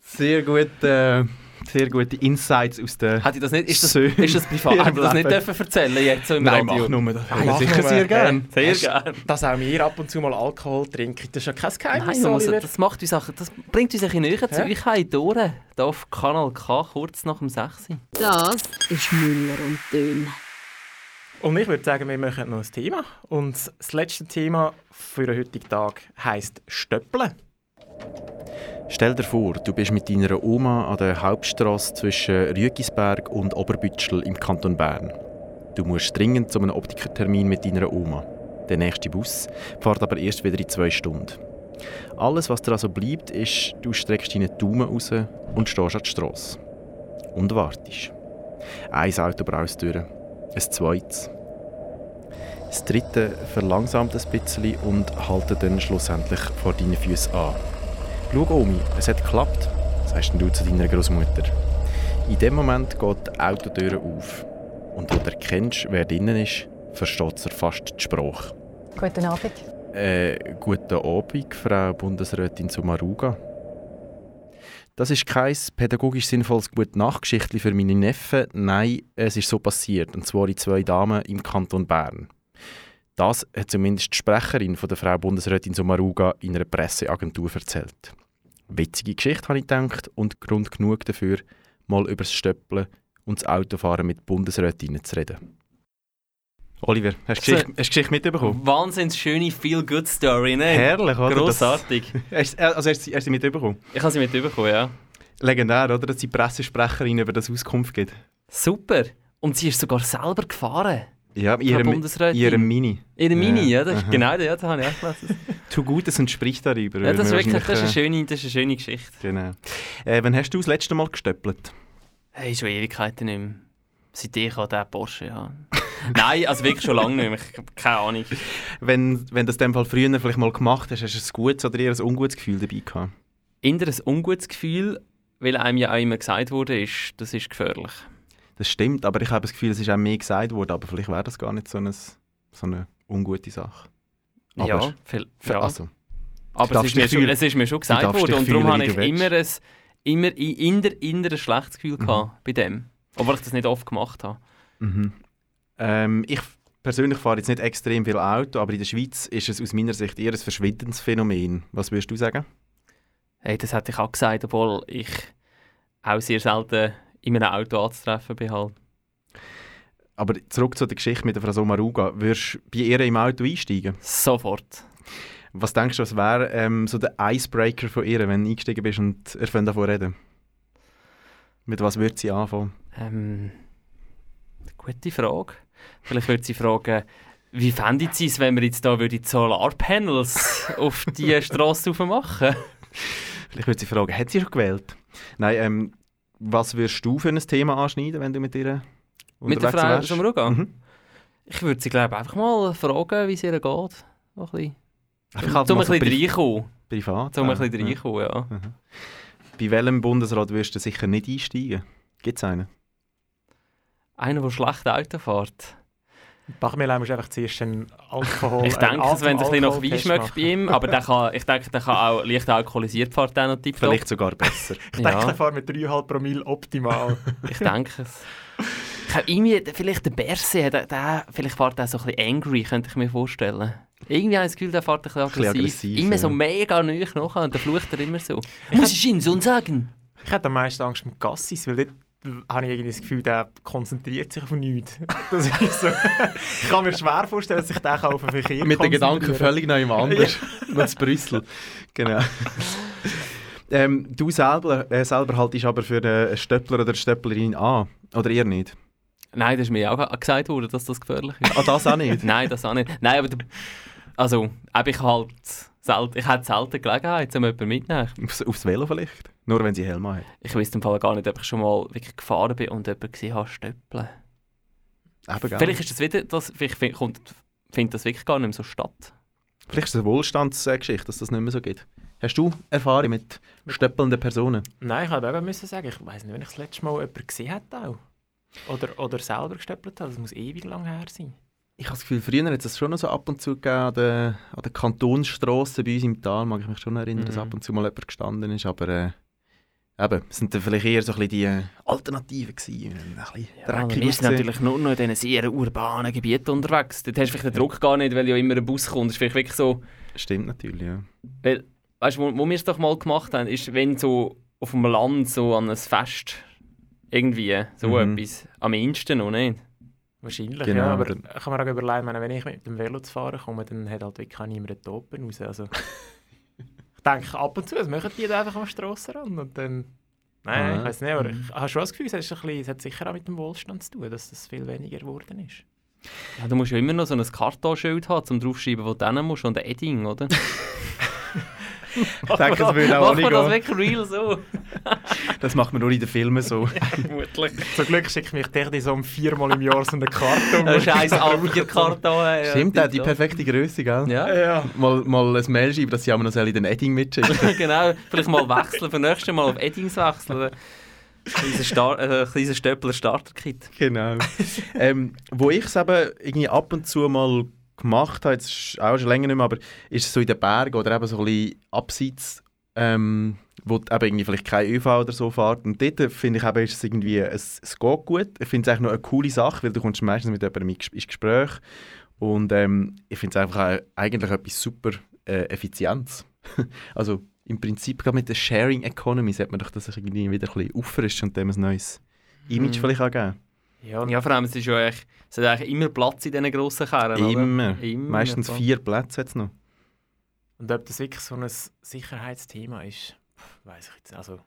Sehr, gut, äh, sehr gute Insights aus der... Hätte ich das nicht, ist, das, Söhne ist das privat? ich das nicht dürfen erzählen jetzt so im Nein, Radio? mach nur das. Nein, Ja, mach sicher nur. sehr gerne. Sehr gerne. Dass auch wir ab und zu mal Alkohol trinken, das ist ja kein Geheimnis, Nein, Oliver. das, macht uns auch, das bringt uns ein näher zu euch durch. Hier auf Kanal K, kurz nach dem 6. Das ist Müller und Dön. Und ich würde sagen, wir machen noch ein Thema. Und das letzte Thema für den heutigen Tag heisst Stöppeln. Stell dir vor, du bist mit deiner Oma an der Hauptstrasse zwischen Rügisberg und Oberbütschel im Kanton Bern. Du musst dringend zu einem Optikertermin mit deiner Oma. Der nächste Bus fährt aber erst wieder in zwei Stunden. Alles, was dir also bleibt, ist, du streckst deine Daumen raus und stehst an der Strasse. Und wartest. Ein Auto braust durch, ein zweites. Das dritte verlangsamt ein bisschen und haltet dann schlussendlich vor deinen Füßen an. Schau, Omi, es hat geklappt, sagst du zu deiner Großmutter. In dem Moment geht die Autotür auf. Und wo du erkennst, wer drinnen ist, versteht sie fast die Sprache. Guten Abend. Äh, guten Abend, Frau Bundesrätin Sumaruga. Das ist kein pädagogisch sinnvolles gute Nachgeschichtli für meine Neffen. Nein, es ist so passiert. Und zwar in zwei Damen im Kanton Bern. Das hat zumindest die Sprecherin von der Frau Bundesrätin Sumaruga in einer Presseagentur erzählt. Witzige Geschichte, habe ich gedacht, und Grund genug dafür, mal über das Stöppeln und das Autofahren mit Bundesrätinnen zu reden. Oliver, hast du Geschichte, hast du Geschichte mitbekommen? Wahnsinns schöne Feel-Good-Story, ne? Herrlich, oder? Grossartig. Das, hast, also hast, du sie- hast du sie mitbekommen? Ich habe sie mitbekommen, ja. Legendär, oder? Dass die Pressesprecherin über das Auskunft gibt. Super. Und sie ist sogar selber gefahren. Ja, Bundesrätin. ihrem Mini. Ihre Mini, ja, das ist genau ja, das habe ich auch gelesen. Tu Gutes und sprich darüber. Ja, das ist wirklich wir das ist eine, wahrscheinlich, schöne, das ist eine schöne Geschichte. äh, Genau. Äh, wann hast du das letzte Mal gestöppelt? Hey, schon Ewigkeiten nicht mehr. Seit ich an diesen Porsche, ja. Nein, also wirklich schon lange nicht mehr. Ich habe keine Ahnung. Wenn, wenn du das in dem Fall früher vielleicht mal gemacht hast, hast du ein gutes oder eher ein ungutes Gefühl dabei gehabt? Eher ein ungutes Gefühl, weil einem ja auch immer gesagt wurde, ist, das ist gefährlich. Das stimmt, aber ich habe das Gefühl, es ist auch mehr gesagt worden, aber vielleicht wäre das gar nicht so eine, so eine ungute Sache. Aber- ja, viel, ja. Also, aber es ist, mir dich schon, es ist mir schon gesagt worden und darum habe ich immer ein, immer in, in der, in der ein schlechtes Gefühl gehabt bei dem. Obwohl ich das nicht oft gemacht habe. Mhm. Ähm, ich persönlich fahre jetzt nicht extrem viel Auto, aber in der Schweiz ist es aus meiner Sicht eher ein verschwindendes Phänomen. Was würdest du sagen? Hey, das hätte ich auch gesagt, obwohl ich auch sehr selten in einem Auto anzutreffen bin. Halt. Aber zurück zu der Geschichte mit der Frau Somaruga. Würdest du bei ihr im Auto einsteigen? Sofort. Was denkst du, was wäre ähm, so der Icebreaker von ihr, wenn du eingestiegen bist und ihr fängt davon reden? Mit was würde sie anfangen? Ähm, gute Frage. Vielleicht würde sie fragen, wie fände sie es, wenn wir jetzt da würde Solarpanels auf die Straße machen? Vielleicht würde sie fragen, hat sie schon gewählt? Nein, ähm, was würdest du für ein Thema anschneiden, wenn du mit ihr Mit der Frau? Sommaruga? Mhm. Ich würde sie glaube einfach mal fragen, wie es ihr geht. Ein bisschen. Um halt ein mal so bisschen pri- reinkommen. Privat? Um ein auch, bisschen ja. reinkommen, ja. Bei welchem Bundesrat würdest du sicher nicht einsteigen? Gibt es einen? Einer, der schlecht Auto fährt. Bachmehl muss einfach zuerst einen Alkohol... Ich denke, es wenn es ein bisschen nach Wein schmeckt bei ihm, aber der kann, ich denke, der kann auch leicht alkoholisiert fahren, der noch. Vielleicht sogar besser. Ich denke, Ja. er fährt mit 3,5 Promille optimal. Ich denke es. Ich habe irgendwie, vielleicht der Berse, der, der, vielleicht fährt er so ein bisschen angry, könnte ich mir vorstellen. Irgendwie habe ich das Gefühl, der fährt ein bisschen bisschen aggressiv. aggressiv, immer ja. so mega neu nachher und dann flucht er immer so. Muss ich Ihnen so sagen? ich hätte am meisten Angst mit Gassis, weil dort habe ich irgendwie das Gefühl, der konzentriert sich auf nichts. Das ist so. ich kann mir schwer vorstellen, dass sich der auf den Verkehr Mit den Gedanken völlig neu im anders. Mit Brüssel. Genau. ähm, du selber, äh, selber haltest aber für einen Stöppler oder eine Stöpplerin an. Oder ihr nicht? Nein, das ist mir auch gesagt worden, dass das gefährlich ist. Ah, das auch nicht? Nein, das auch nicht. Nein, aber also, ich halt selten, ich hätte selten Gelegenheit, um jemanden mitzunehmen. Aufs, aufs Velo vielleicht? Nur wenn sie Helm haben. Ich weiß im Fall gar nicht, ob ich schon mal wirklich gefahren bin und jemanden gesehen habe, stöppeln. Vielleicht ist das wieder, das, vielleicht find- kommt, findet das wirklich gar nicht mehr so statt. Vielleicht ist es eine Wohlstandsgeschichte, dass das nicht mehr so geht. Hast du Erfahrung mit stöppelnden Personen? Nein, ich habe eben müssen sagen, ich weiß nicht, wenn ich das letzte Mal jemanden gesehen habe auch. Oder, oder selber gestöppelt habe. Das muss ewig lang her sein. Ich habe das Gefühl, früher hat es schon noch so ab und zu gegeben, an der, an der Kantonsstrasse bei uns im Tal, mag ich mich schon erinnern, dass Mhm. ab und zu mal jemand gestanden ist, aber äh, eben, es sind dann vielleicht eher so ein bisschen die äh, Alternativen gewesen, ein Ja, wir sind natürlich nur noch in diesen sehr urbanen Gebieten unterwegs. Dort hast du vielleicht den Druck gar nicht, weil ja immer ein Bus kommt. Das ist vielleicht wirklich so, Stimmt natürlich, ja. weil, weißt du, wo, wo wir es doch mal gemacht haben, ist, wenn so auf dem Land so an ein Fest irgendwie so Mhm. etwas am ehesten noch nicht. Wahrscheinlich, Genau, ja. Aber ich kann mir auch überlegen, meine, wenn ich mit dem Velo zu fahren komme, dann hat halt wirklich niemand den Topen raus. Also, ich denke ab und zu, das machen die einfach am Strassenrand und dann... Nein, Ah. ich weiß nicht, aber ich habe schon das Gefühl, es, ist ein bisschen, es hat sicher auch mit dem Wohlstand zu tun, dass das viel weniger geworden ist. Ja, du musst ja immer noch so ein Kartonschild haben, um draufzuschreiben, wo du hin musst und ein Edding, oder? Ich denke, das würde auch Macht nicht man das wirklich real so? Das macht man nur in den Filmen so. Vermutlich. Zum Glück schickt mich der so um viermal im Jahr so eine Karte. Ein scheiß A4-Karton. ja, Stimmt, auch die perfekte Größe, gell? Ja, Ja. Mal, mal ein Mail schreiben, dass sie auch noch sollen den Edding mitschicken genau. Vielleicht mal wechseln, für nächstes Mal auf Eddings wechseln. Kleiner Star äh, Stöppler Starter-Kit. Genau. ähm, wo ich es eben irgendwie ab und zu mal gemacht habe, jetzt ist auch schon länger nicht mehr, aber ist es so in den Bergen oder eben so ein bisschen abseits, ähm, wo eben irgendwie vielleicht kein ÖV oder so fährt. Und dort äh, finde ich eben, ist es irgendwie, es, es geht gut. Ich finde es eigentlich noch eine coole Sache, weil du kommst meistens mit jemandem ins Gespräch und ähm, ich finde es einfach auch, eigentlich etwas super äh, Effizientes. also im Prinzip gerade mit der Sharing Economy sollte man doch das irgendwie wieder ein bisschen auffrischen und dem ein neues Image Mhm. vielleicht auch geben. Ja, Ja, vor allem, es, ist ja eigentlich, es hat eigentlich immer Platz in diesen grossen Kerren. oder? Immer. Immer Meistens vier Plätze jetzt noch. Und ob das wirklich so ein Sicherheitsthema ist, weiß ich jetzt. Also,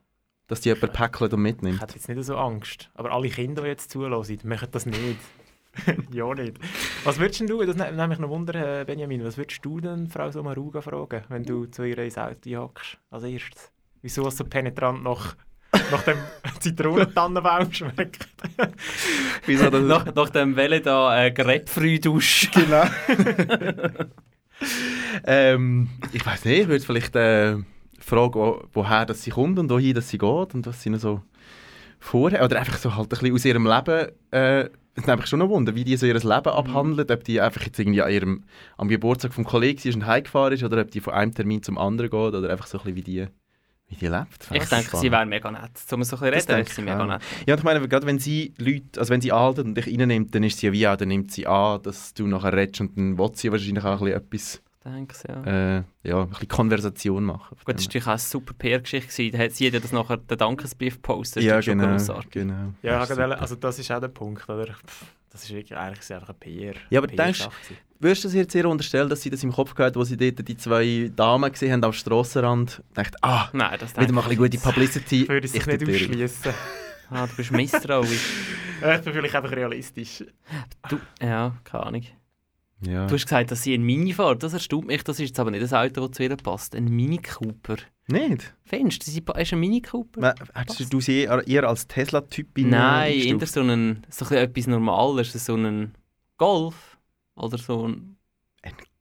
Dass die jemand päckelt und ich mitnimmt. hätte jetzt nicht so Angst. Aber alle Kinder, die jetzt zulassen, machen das nicht. ja, nicht. Was würdest denn du, das nimmt mich noch Wunder, äh, Benjamin, was würdest du denn Frau Sommaruga fragen, wenn du zu ihr ins Auto hockst, als erstes? Wieso es so penetrant nach, nach dem Zitronentannenbaum schmeckt? Wieso das Nach, nach dem Welle da äh, Grapefruit-Dusch. genau. ähm, ich weiß nicht, ich würde vielleicht äh, fragen, wo, woher das sie kommt und wohin dass sie geht und was sie noch so vorhat. Oder einfach so halt ein bisschen aus ihrem Leben. Äh, es nimmt mich schon noch Wunder, wie die so ihr Leben abhandelt. Ob die einfach jetzt irgendwie an ihrem, am Geburtstag vom Kollegen ist und heimgefahren ist oder ob die von einem Termin zum anderen geht oder einfach so ein bisschen wie die, wie die lebt. Ich denke, sie wäre mega nett. Um so ein bisschen Das reden, ist sie mega nett. Ja, und ich meine, gerade wenn sie Leute, also wenn sie anhalten und dich reinnimmt, dann ist sie ja wie auch, dann nimmt sie an, dass du nachher redest und dann will sie wahrscheinlich auch ein bisschen Ich denke ja. etwas, äh, ja, ein bisschen Konversation machen. Gut, das war natürlich auch eine super PR-Geschichte. Da hat sie ja das nachher den Dankesbrief gepostet. ja, genau, genau. Ja, Das also das ist auch der Punkt, oder? Pff, Das ist wirklich eigentlich einfach ein PR. Ja, aber PR denkst-. Würdest du sie jetzt ihr unterstellen, dass sie das im Kopf gehabt, wo sie dort die zwei Damen gesehen haben am Strassenrand? Dachte, ah, Nein, das wieder mal ein bisschen gute Publicity. Ich würde es Ich nicht tue dir- ausschließen. Ah, du bist misstrauisch. Ich bin vielleicht einfach realistisch. du, ja, keine Ahnung. Ja. Du hast gesagt, dass sie ein Mini fährt. Das erstaunt mich. Das ist jetzt aber nicht das Auto, das zu ihr passt. Ein Mini Cooper. Nicht? Findest du, sie ist ein Mini Cooper? Ma- Hättest du sie eher eher als Tesla-Typin Nein, äh, eher eingestuft? so, ein, so ein bisschen etwas Normales. So ein Golf. Oder so ein.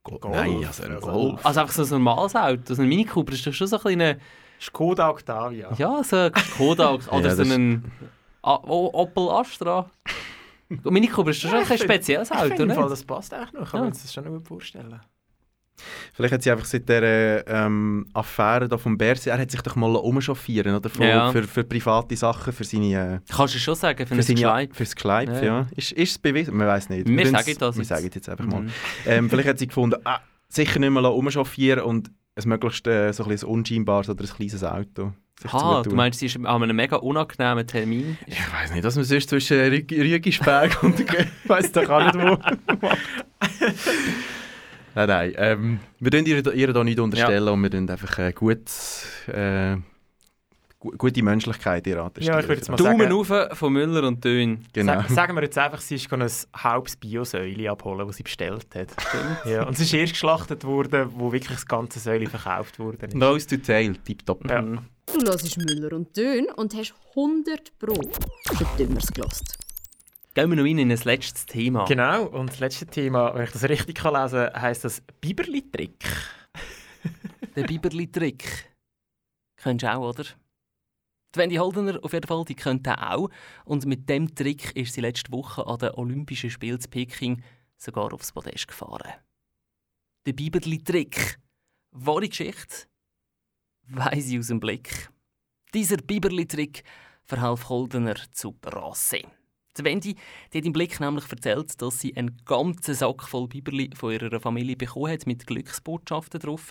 Go- Golf? Nein, also ein Also- Golf. Also einfach so ein normales Auto. So ein Mini Cooper ist doch schon so ein kleiner. Skoda Octavia. Ja, so ein Skoda. oder Ja, so das- ein. Opel Astra. Und Mini Cooper ist doch schon ein ich find- spezielles Ich Auto, finde, im Fall, ne? das passt eigentlich noch. Ich kann Ja. mir das schon gut vorstellen. Vielleicht hat sie einfach seit der ähm, Affäre da vom Berse, er hat sich doch mal umchauffieren, oder? Für, Ja. für, für private Sachen, für seine... Äh, Kannst du schon sagen, für für ein seine Kleid. Fürs Kleid, ja. Ja. Ist, ist es bewiesen? Man weiß nicht. Wir sagen das Wir jetzt. sagen jetzt einfach mal. Mhm. Ähm, vielleicht hat sie gefunden, ah, sicher nicht mehr umchauffieren und ein möglichst äh, so ein, bisschen ein unscheinbares oder ein kleines Auto. Ah, du meinst, sie ist an einem mega unangenehmen Termin? Ich weiß nicht, dass man sonst zwischen Rü- Rügisberg und ich weiß doch auch nicht wo. nein, nein. Ähm, wir tun ihr, ihr da nicht unterstellen und wir tun einfach äh, gut, äh, gu gute Menschlichkeit ihr anstellen. Ja, ich würde jetzt mal Daumen sagen, rauf von Müller und Dön. Genau. Sag, sagen wir jetzt einfach, sie ist ein halbes Bio-Säule abholen, das sie bestellt hat. Ja, und es ist erst geschlachtet worden, wo wirklich das ganze Säule verkauft wurde. Nose to tail, tipptopp. Ja. Du hörst Müller und Dön und hast 100 Pro den Dümmers gelost. Gehen wir noch rein in ein letztes Thema. Genau, und das letzte Thema, wenn ich das richtig kann lesen kann, heisst das Biberli-Trick. Der Biberli-Trick. Kennst du auch, oder? Die Wendy Holdener auf jeden Fall, die kennt den auch. Und mit dem Trick ist sie letzte Woche an den Olympischen Spielen in Peking sogar aufs Podest gefahren. Der Biberli-Trick. Wahre Geschichte? Weiss ich aus dem Blick. Dieser Biberli-Trick verhalf Holdener zu Bronze. Die Wendy die hat im Blick nämlich erzählt, dass sie einen ganzen Sack voll Biberli von ihrer Familie bekommen hat mit Glücksbotschaften drauf.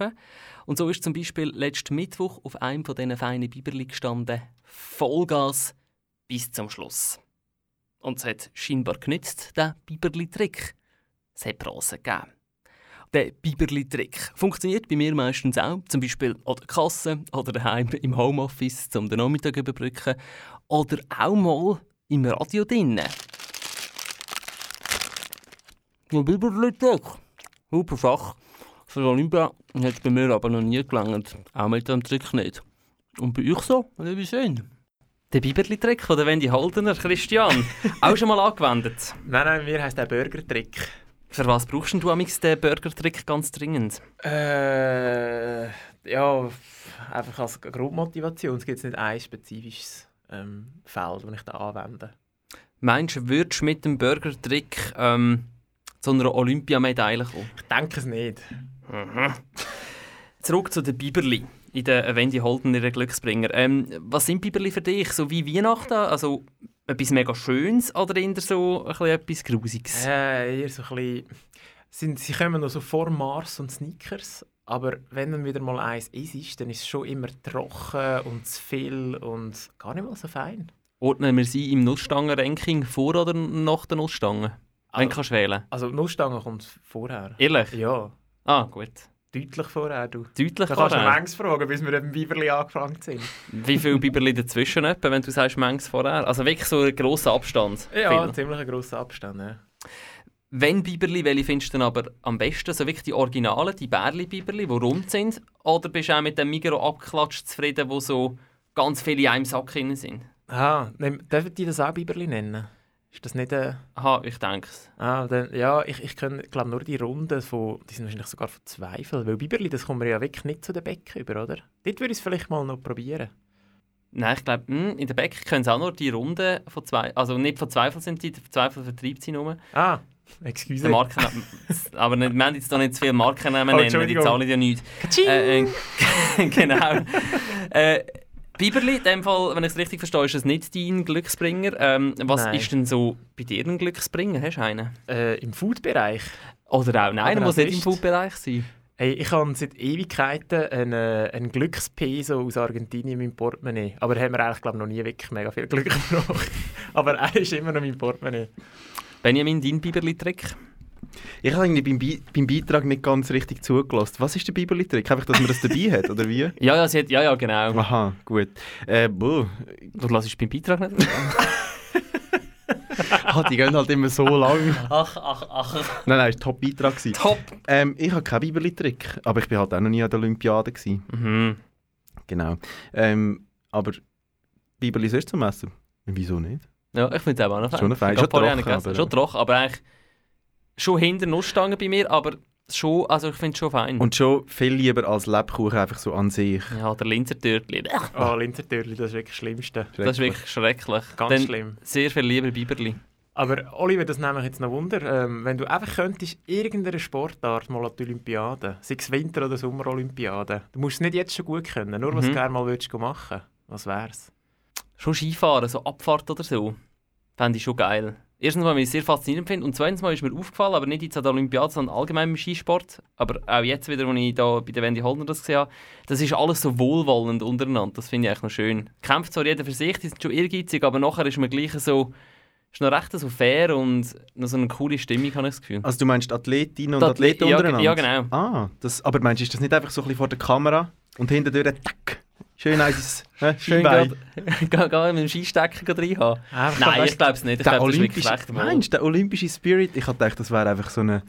Und so ist zum Beispiel letzten Mittwoch auf einem von diesen feinen Biberli gestanden: Vollgas bis zum Schluss. Und es hat scheinbar genützt, der Biberli-Trick. Es hat Bronze gegeben. Der Biberli-Trick funktioniert bei mir meistens auch, zum Beispiel an der Kasse oder daheim im Homeoffice, um den Nachmittag zu überbrücken. Oder auch mal im Radio drinnen. Der Biberli-Trick. Super Sache. Für Olympia hat es bei mir aber noch nie gelangt. Auch mit dem Trick nicht. Und bei euch so? Wie schön. Der Biberli-Trick von der Wendy Holdener, Christian. auch schon mal angewendet. Nein, nein, mir heisst der Burger-Trick. Für was brauchst du amigs den Burger-Trick ganz dringend? Äh, ja, einfach als Grundmotivation. Es gibt nicht ein spezifisches ähm, Feld, das ich da anwende. Meinst du, würdest du mit dem Burger-Trick ähm, zu einer Olympiamedaille kommen? Ich denke es nicht. Zurück zu den Biberli in der Wendy Holdener Glücksbringer. Ähm, was sind Biberli für dich? So wie Weihnachten? Also etwas mega Schönes oder eher so ein bisschen etwas Grusiges? Äh, eher so ein bisschen... Sind, sie kommen noch so vor Mars und Snickers, aber wenn dann wieder mal eins ist, dann ist es schon immer trocken und zu viel und gar nicht mal so fein. Ordnen wir sie im Nussstangen-Ranking vor oder nach der Nussstange? Wenn du kannst wählen. Also die Nussstange kommt vorher. Ehrlich? Ja, Ah, gut. Deutlich vorher. Du. Deutlich Da kannst du manches fragen, bis wir eben Biberli angefangen sind. Wie viele Biberli dazwischen etwa, wenn du sagst, manches vorher? Also wirklich so ein grosser Abstand. Ja, Viel. ein ziemlich grosser Abstand. Ja. Wenn Biberli, welche findest du denn aber am besten? So wirklich die Originalen, die Bärli-Biberli, die rund sind? Oder bist du auch mit dem Migros abgeklatscht zufrieden, wo so ganz viele in einem Sack drin sind? Ah, dürfen die das auch Biberli nennen? Ist das nicht ein... Aha, ich denke es. Ah, dann, ja, ich, ich glaube nur die Runden von... Die sind wahrscheinlich sogar von Zweifel. Weil Biberli, das kommen wir ja wirklich nicht zu den Becken über, oder? Dort würde ich es vielleicht mal noch probieren. Nein, ich glaube, in der Bäcker können sie auch nur die Runden von zwei, also nicht von Zweifel sind die, von Zweifel vertreibt sie nur. Ah, excuse. Der Marken, aber nicht, wir haben jetzt da nicht zu viele Markennamen Oh, nennen, die zahlen ja nichts. Äh, äh, genau. äh, Biberli, in dem Fall, wenn ich es richtig verstehe, ist es nicht dein Glücksbringer. Ähm, was Nein. ist denn so bei dir ein Glücksbringer? Hast du einen? Äh, Im Food-Bereich. Oder auch, nein, Oder muss nicht im. Foodbereich sein. Hey, ich habe seit Ewigkeiten einen, äh, einen Glückspeso aus Argentinien in meinem Portemonnaie. Aber da haben wir eigentlich glaub, noch nie wirklich mega viel Glück gebraucht. Aber er ist immer noch mein Portemonnaie. Benjamin, dein Biberli-Trick? Ich habe irgendwie beim, Be beim Beitrag nicht ganz richtig zugelassen. Was ist der Biberli-Trick? Einfach, dass man das dabei hat, oder wie? Ja, ja, sie hat, ja, ja, genau. Aha, gut. Äh, buh. Du lässt beim Beitrag nicht? Ah, die gehen halt immer so lang. ach, ach, ach. Nein, nein, es war ein Top-Beitrag. Top! Ähm, ich habe keinen Biberli-Trick, aber ich war halt auch noch nie an der Olympiade. Gewesen. Mhm. Genau. Ähm, aber Biberli sonst zum Essen? Wieso nicht? Ja, ich finde es auch noch fein. Schon noch fein. Schon ein trocken, aber- Schon trocken, aber eigentlich schon hinter Nussstangen bei mir, aber schon, also ich finde es schon fein. Und schon viel lieber als Lebkuchen einfach so an sich. ja, der Linzertürtli. Oh, Linzertürli, das ist wirklich das Schlimmste. Das ist wirklich schrecklich. Ganz Dann schlimm. Sehr viel lieber Biberli. Aber Oliver, das nehme ich jetzt noch Wunder. Ähm, wenn du einfach könntest, irgendeine Sportart mal an die Olympiade, sei es Winter- oder Sommerolympiade, du musst es nicht jetzt schon gut können, nur was Mhm. du gerne mal würdest machen Was wär's? Schon Skifahren, so Abfahrt oder so. Fände ich schon geil. Erstens mal, weil ich es sehr faszinierend finde und zweitens mal ist mir aufgefallen, aber nicht jetzt an der Olympiade, sondern allgemein im Skisport, aber auch jetzt wieder, als ich da bei der Wendy Holdner das gesehen habe, das ist alles so wohlwollend untereinander, das finde ich eigentlich noch schön. Kämpft zwar jeder für sich, die sind schon ehrgeizig, aber nachher ist man gleich so, ist noch recht so fair und noch so eine coole Stimmung, habe ich das Gefühl. Also du meinst Athletinnen und Athleten ja, untereinander? ja, genau. Ah, das, aber meinst du, ist das nicht einfach so ein bisschen vor der Kamera und hintendurch, tack, schön eins, äh, Schön Schienbein. gerade geh- geh mit dem Skistecker drin haben. Einfach, Nein, weißt ich glaube es nicht. Ich Der glaube, das ist wirklich olympische, schlecht. meinst du, der olympische Spirit, ich hatte gedacht, das wäre einfach so eine,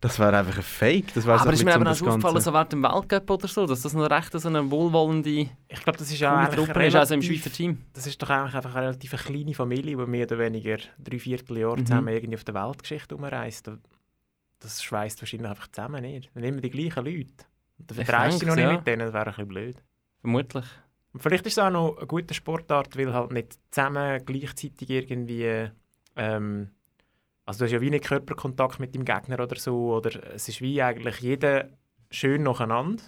das wäre einfach ein Fake. Das Aber ist mir eben auch aufgefallen, so während dem Weltcup oder so, dass das noch recht so eine wohlwollende Ich glaube, das ist ja eigentlich Truppe ist, also im Schweizer Team. Das ist doch eigentlich einfach eine relativ kleine Familie, die mehr oder weniger drei Vierteljahr Mhm. zusammen irgendwie auf der Weltgeschichte umreist. Das schweißt wahrscheinlich einfach zusammen nicht. Dann immer die gleichen Leute. Und dann vertreibst du dich noch nicht ja. mit denen, das wäre ein bisschen blöd. Vermutlich. Und vielleicht ist es auch noch eine gute Sportart, weil halt nicht zusammen gleichzeitig irgendwie. Ähm, also du hast ja wie nicht Körperkontakt mit dem Gegner oder so. Oder es ist wie eigentlich jeder schön nacheinander,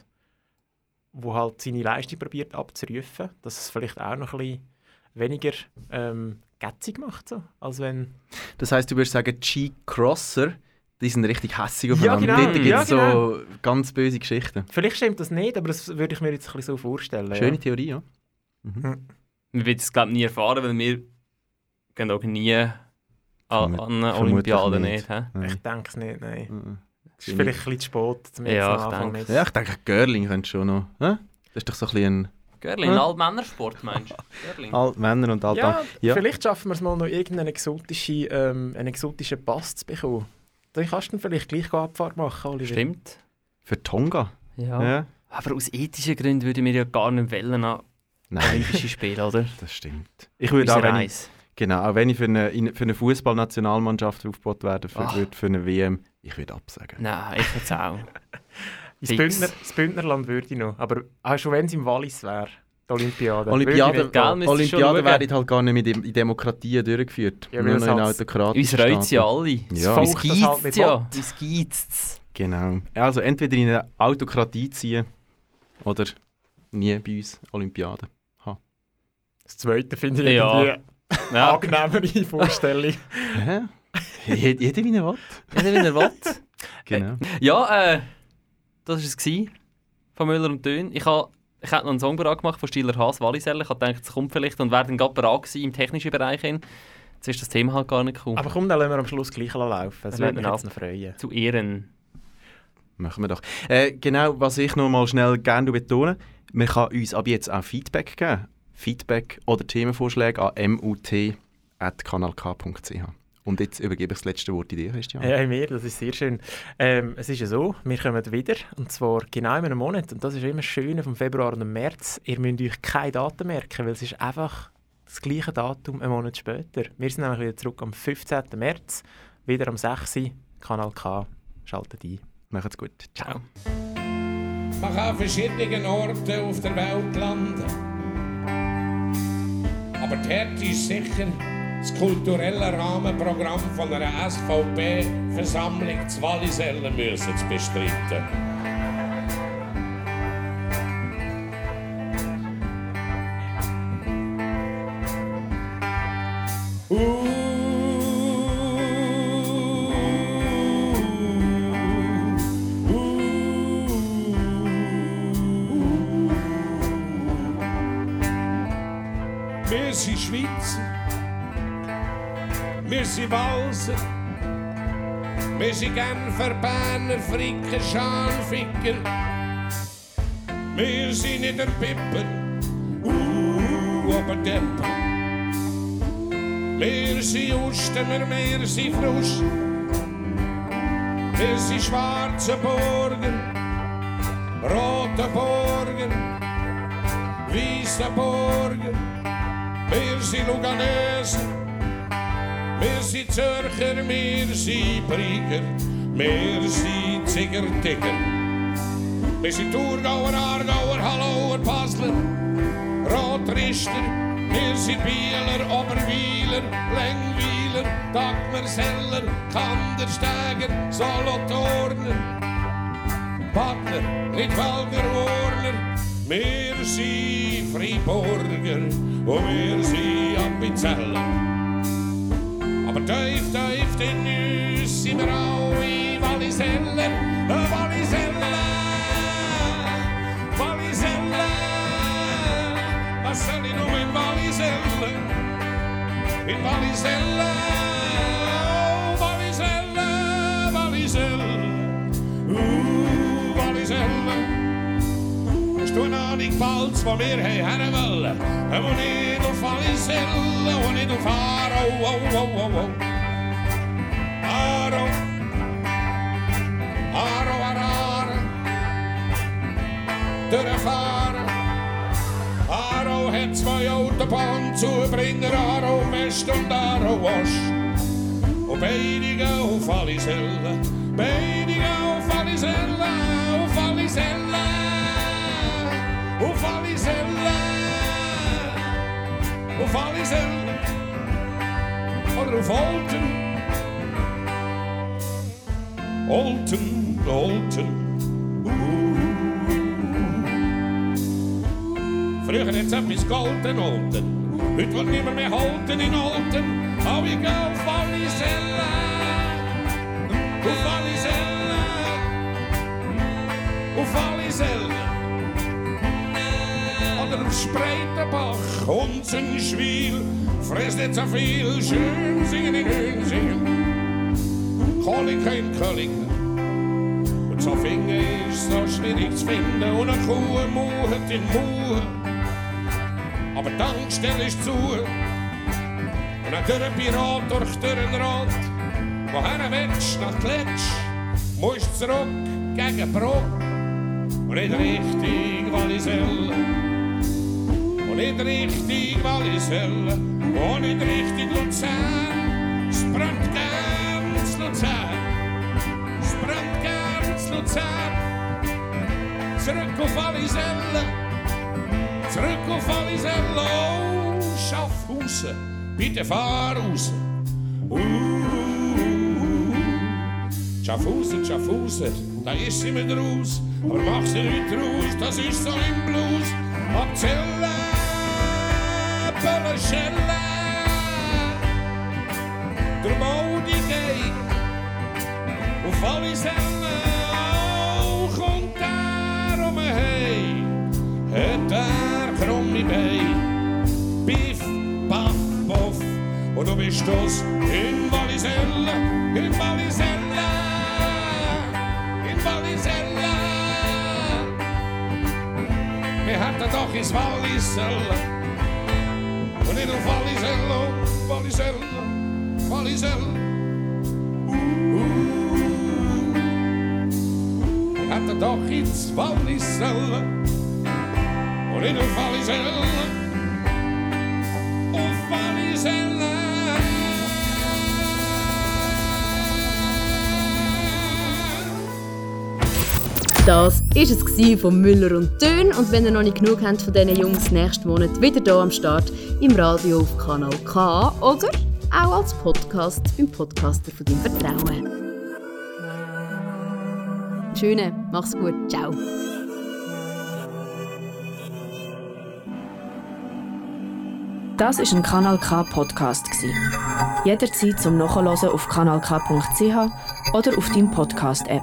wo halt seine Leistung probiert abzurufen. Dass es vielleicht auch noch ein bisschen weniger ähm, gätzig macht. So, als wenn... Das heisst, du würdest sagen, G-Crosser, die sind richtig hässig Ja, aufeinander. genau, Dort gibt ja, es so ganz böse Geschichten. Vielleicht stimmt das nicht, aber das würde ich mir jetzt ein bisschen so vorstellen. Schöne ja. Theorie, ja. Wir werden es glaube nie erfahren, weil wir gehen auch nie an, an eine Olympiade nicht. nicht. Ich denke es nicht, nein. Mhm. Es ist vielleicht ein bisschen zu spät, zum Ja, am ich Anfang nicht. Ja, ich denke, Görling könnte schon noch. Das ist doch so ein bisschen Görling, ein Altmännersport meinst du? Altmänner und Alt Ja, Ja. vielleicht schaffen wir es mal noch irgendeinen exotischen, ähm, einen exotischen Pass zu bekommen. Dann kannst du dann vielleicht gleich Abfahrt machen, Oliver. Stimmt. Für Tonga. Ja. Ja. Aber aus ethischen Gründen würden wir ja gar nicht wollen an Nein, Olympische Spiele, oder? das stimmt. Ich würde auch, wenn ich, genau, auch wenn ich für eine, in- für eine Fußballnationalmannschaft aufgebaut werde, für, würde für eine WM, ich würde absagen. Nein, ich jetzt auch. Das. Bündner, das Bündnerland würde ich noch. Aber auch schon wenn es im Wallis wäre, die Olympiade. Olympiade, Olympiade schauen. werden halt gar nicht in Demokratien durchgeführt. Ja, nur noch es in halt- autokratischen Uns reut es ja Staaten. alle. Ja. Das Uns Volk das halt ja. Uns. Genau. Also entweder in eine Autokratie ziehen oder nie bei uns Olympiade. Das zweite finde ich Ja. irgendwie Ja, angenehmere Vorstellung. Hä? Jeder, wie er will. jeder wie er will. Genau. Ja, äh, das war es von Müller und Dön. Ich habe ich hab noch einen Song gemacht von Stiller Haas Walliselle. Ich habe gedacht, es kommt vielleicht und wäre dann gerade bereit im technischen Bereich. Hin. Jetzt ist das Thema halt gar nicht gekommen. Aber komm, dann lassen wir am Schluss gleich laufen. Das würde mich jetzt noch freuen. Zu Ehren. Machen wir doch. Äh, genau, was ich noch mal schnell gerne betone, man kann uns ab jetzt auch Feedback geben. Feedback oder Themenvorschläge an mut.kanalk.ch. Und jetzt übergebe ich das letzte Wort in dir, Christian. Ja, in mir, das ist sehr schön. Ähm, es ist ja so, wir kommen wieder, und zwar genau in einem Monat. Und das ist immer das Schöne vom Februar und dem März. Ihr müsst euch keine Daten merken, weil es ist einfach das gleiche Datum einen Monat später. Wir sind nämlich wieder zurück am 15. März, wieder am 6. Kanal K. Schaltet ein. Macht's gut. Ciao. Man kann an verschiedenen Orten auf der Welt landen. Aber die Härte ist sicher, das kulturelle Rahmenprogramm von einer SVP-Versammlung zu Wallisellen müssen zu bestreiten. Wir sind Schweizer, Walser, wir sind Genfer, Berner, Fricker, Schanficker. Wir sind nicht der Pipper, uh, aber Depper. Wir sind Ustemer, wir sind Frusch, wir sind schwarze Burgen, rote Burgen, weiße Burgen. Wir sind Luganesen, wir sind Zürcher, wir sind Brieger, wir sind Ziggerticker. Wir sind Thurgauer, Aargauer, Hallauer, Basler, Rotrichter, wir sind Bieler, Oberwieler, Längwieler, Dagmerseller, Kandersteiger, Solothurner, Badler, Nidwalder, Urner, wir sind Friburger und wir sind Appenzeller. Aber tief, tief in uns sind wir alle Walliseller, Walliseller, Walliseller. Was soll ich nur in Walliselle? In Walliselle, Hast du eine Ahnung, bald, wo wir her wollen? Wo nicht auf Walliselle, wo nicht auf Aro, oh, oh, oh, oh. Aro, Aro, Arare, durchfahren. Aro hat zwei Autobahnzubringer, Aro West und Aro Ost. Und beide gehen auf Walliselle, beide gehen auf Walliselle, auf Walliselle, auf Walliselle, auf Walliselle. Oder auf Olten. Olten, Olten. Früher hat es etwas gehalten, Olten. Heute wird niemand mehr halten in Olten. Aber ich gehe auf Walliselle. Auf Walliselle. Auf Walliselle. Oder Spreitenbach. Hunzenschwil. Frisst nicht so viel. Schön singen in Höhen singen. Kolling kein Kölling. Und so Finger ist so schwierig zu finden. Und eine Kuh muhet in Muhe. Aber die Tankstelle ist zu. Und ein Pirat durch Dürrenrad. Woher willst nach Kletsch? Musst zurück gegen Bruck. Und nicht richtig Walliselle. Nicht richtig Walliselle. Und nicht richtig Luzern. Es brennt ganz Luzern. Es brennt ganz Luzern. Zurück auf Walliselle. Zurück auf Walliselle. Oh, Schaffhausen. Bitte fahr raus. Uh, Schaffhausen, Schaffhausen, da ist sie mit raus. Aber mach sie nicht raus, das ist so im Blues. Abzelle, Pölleschelle, der Modi geht auf Walliselle. Oh, kommt er um hey, hat er krumme Bein. Biff, baff, boff, und du bist das in Walliselle, in Walliselle, in Walliselle. Wir hatten doch ins Walliselle, und nicht auf Walliselle, Walliselle, Walliselle. Wir hatten doch ins Walliselle, und nicht auf Walliselle. Auf Walliselle. Das war es von Müller und Tön. Und wenn ihr noch nicht genug habt von diesen Jungs, nächsten Monat wieder hier am Start im Radio auf Kanal K oder auch als Podcast beim Podcaster von deinem Vertrauen. Schöne, mach's gut, ciao. Das ist ein Kanal K Podcast. Jederzeit zum Nachhören auf kanalk.ch oder auf deinem Podcast App.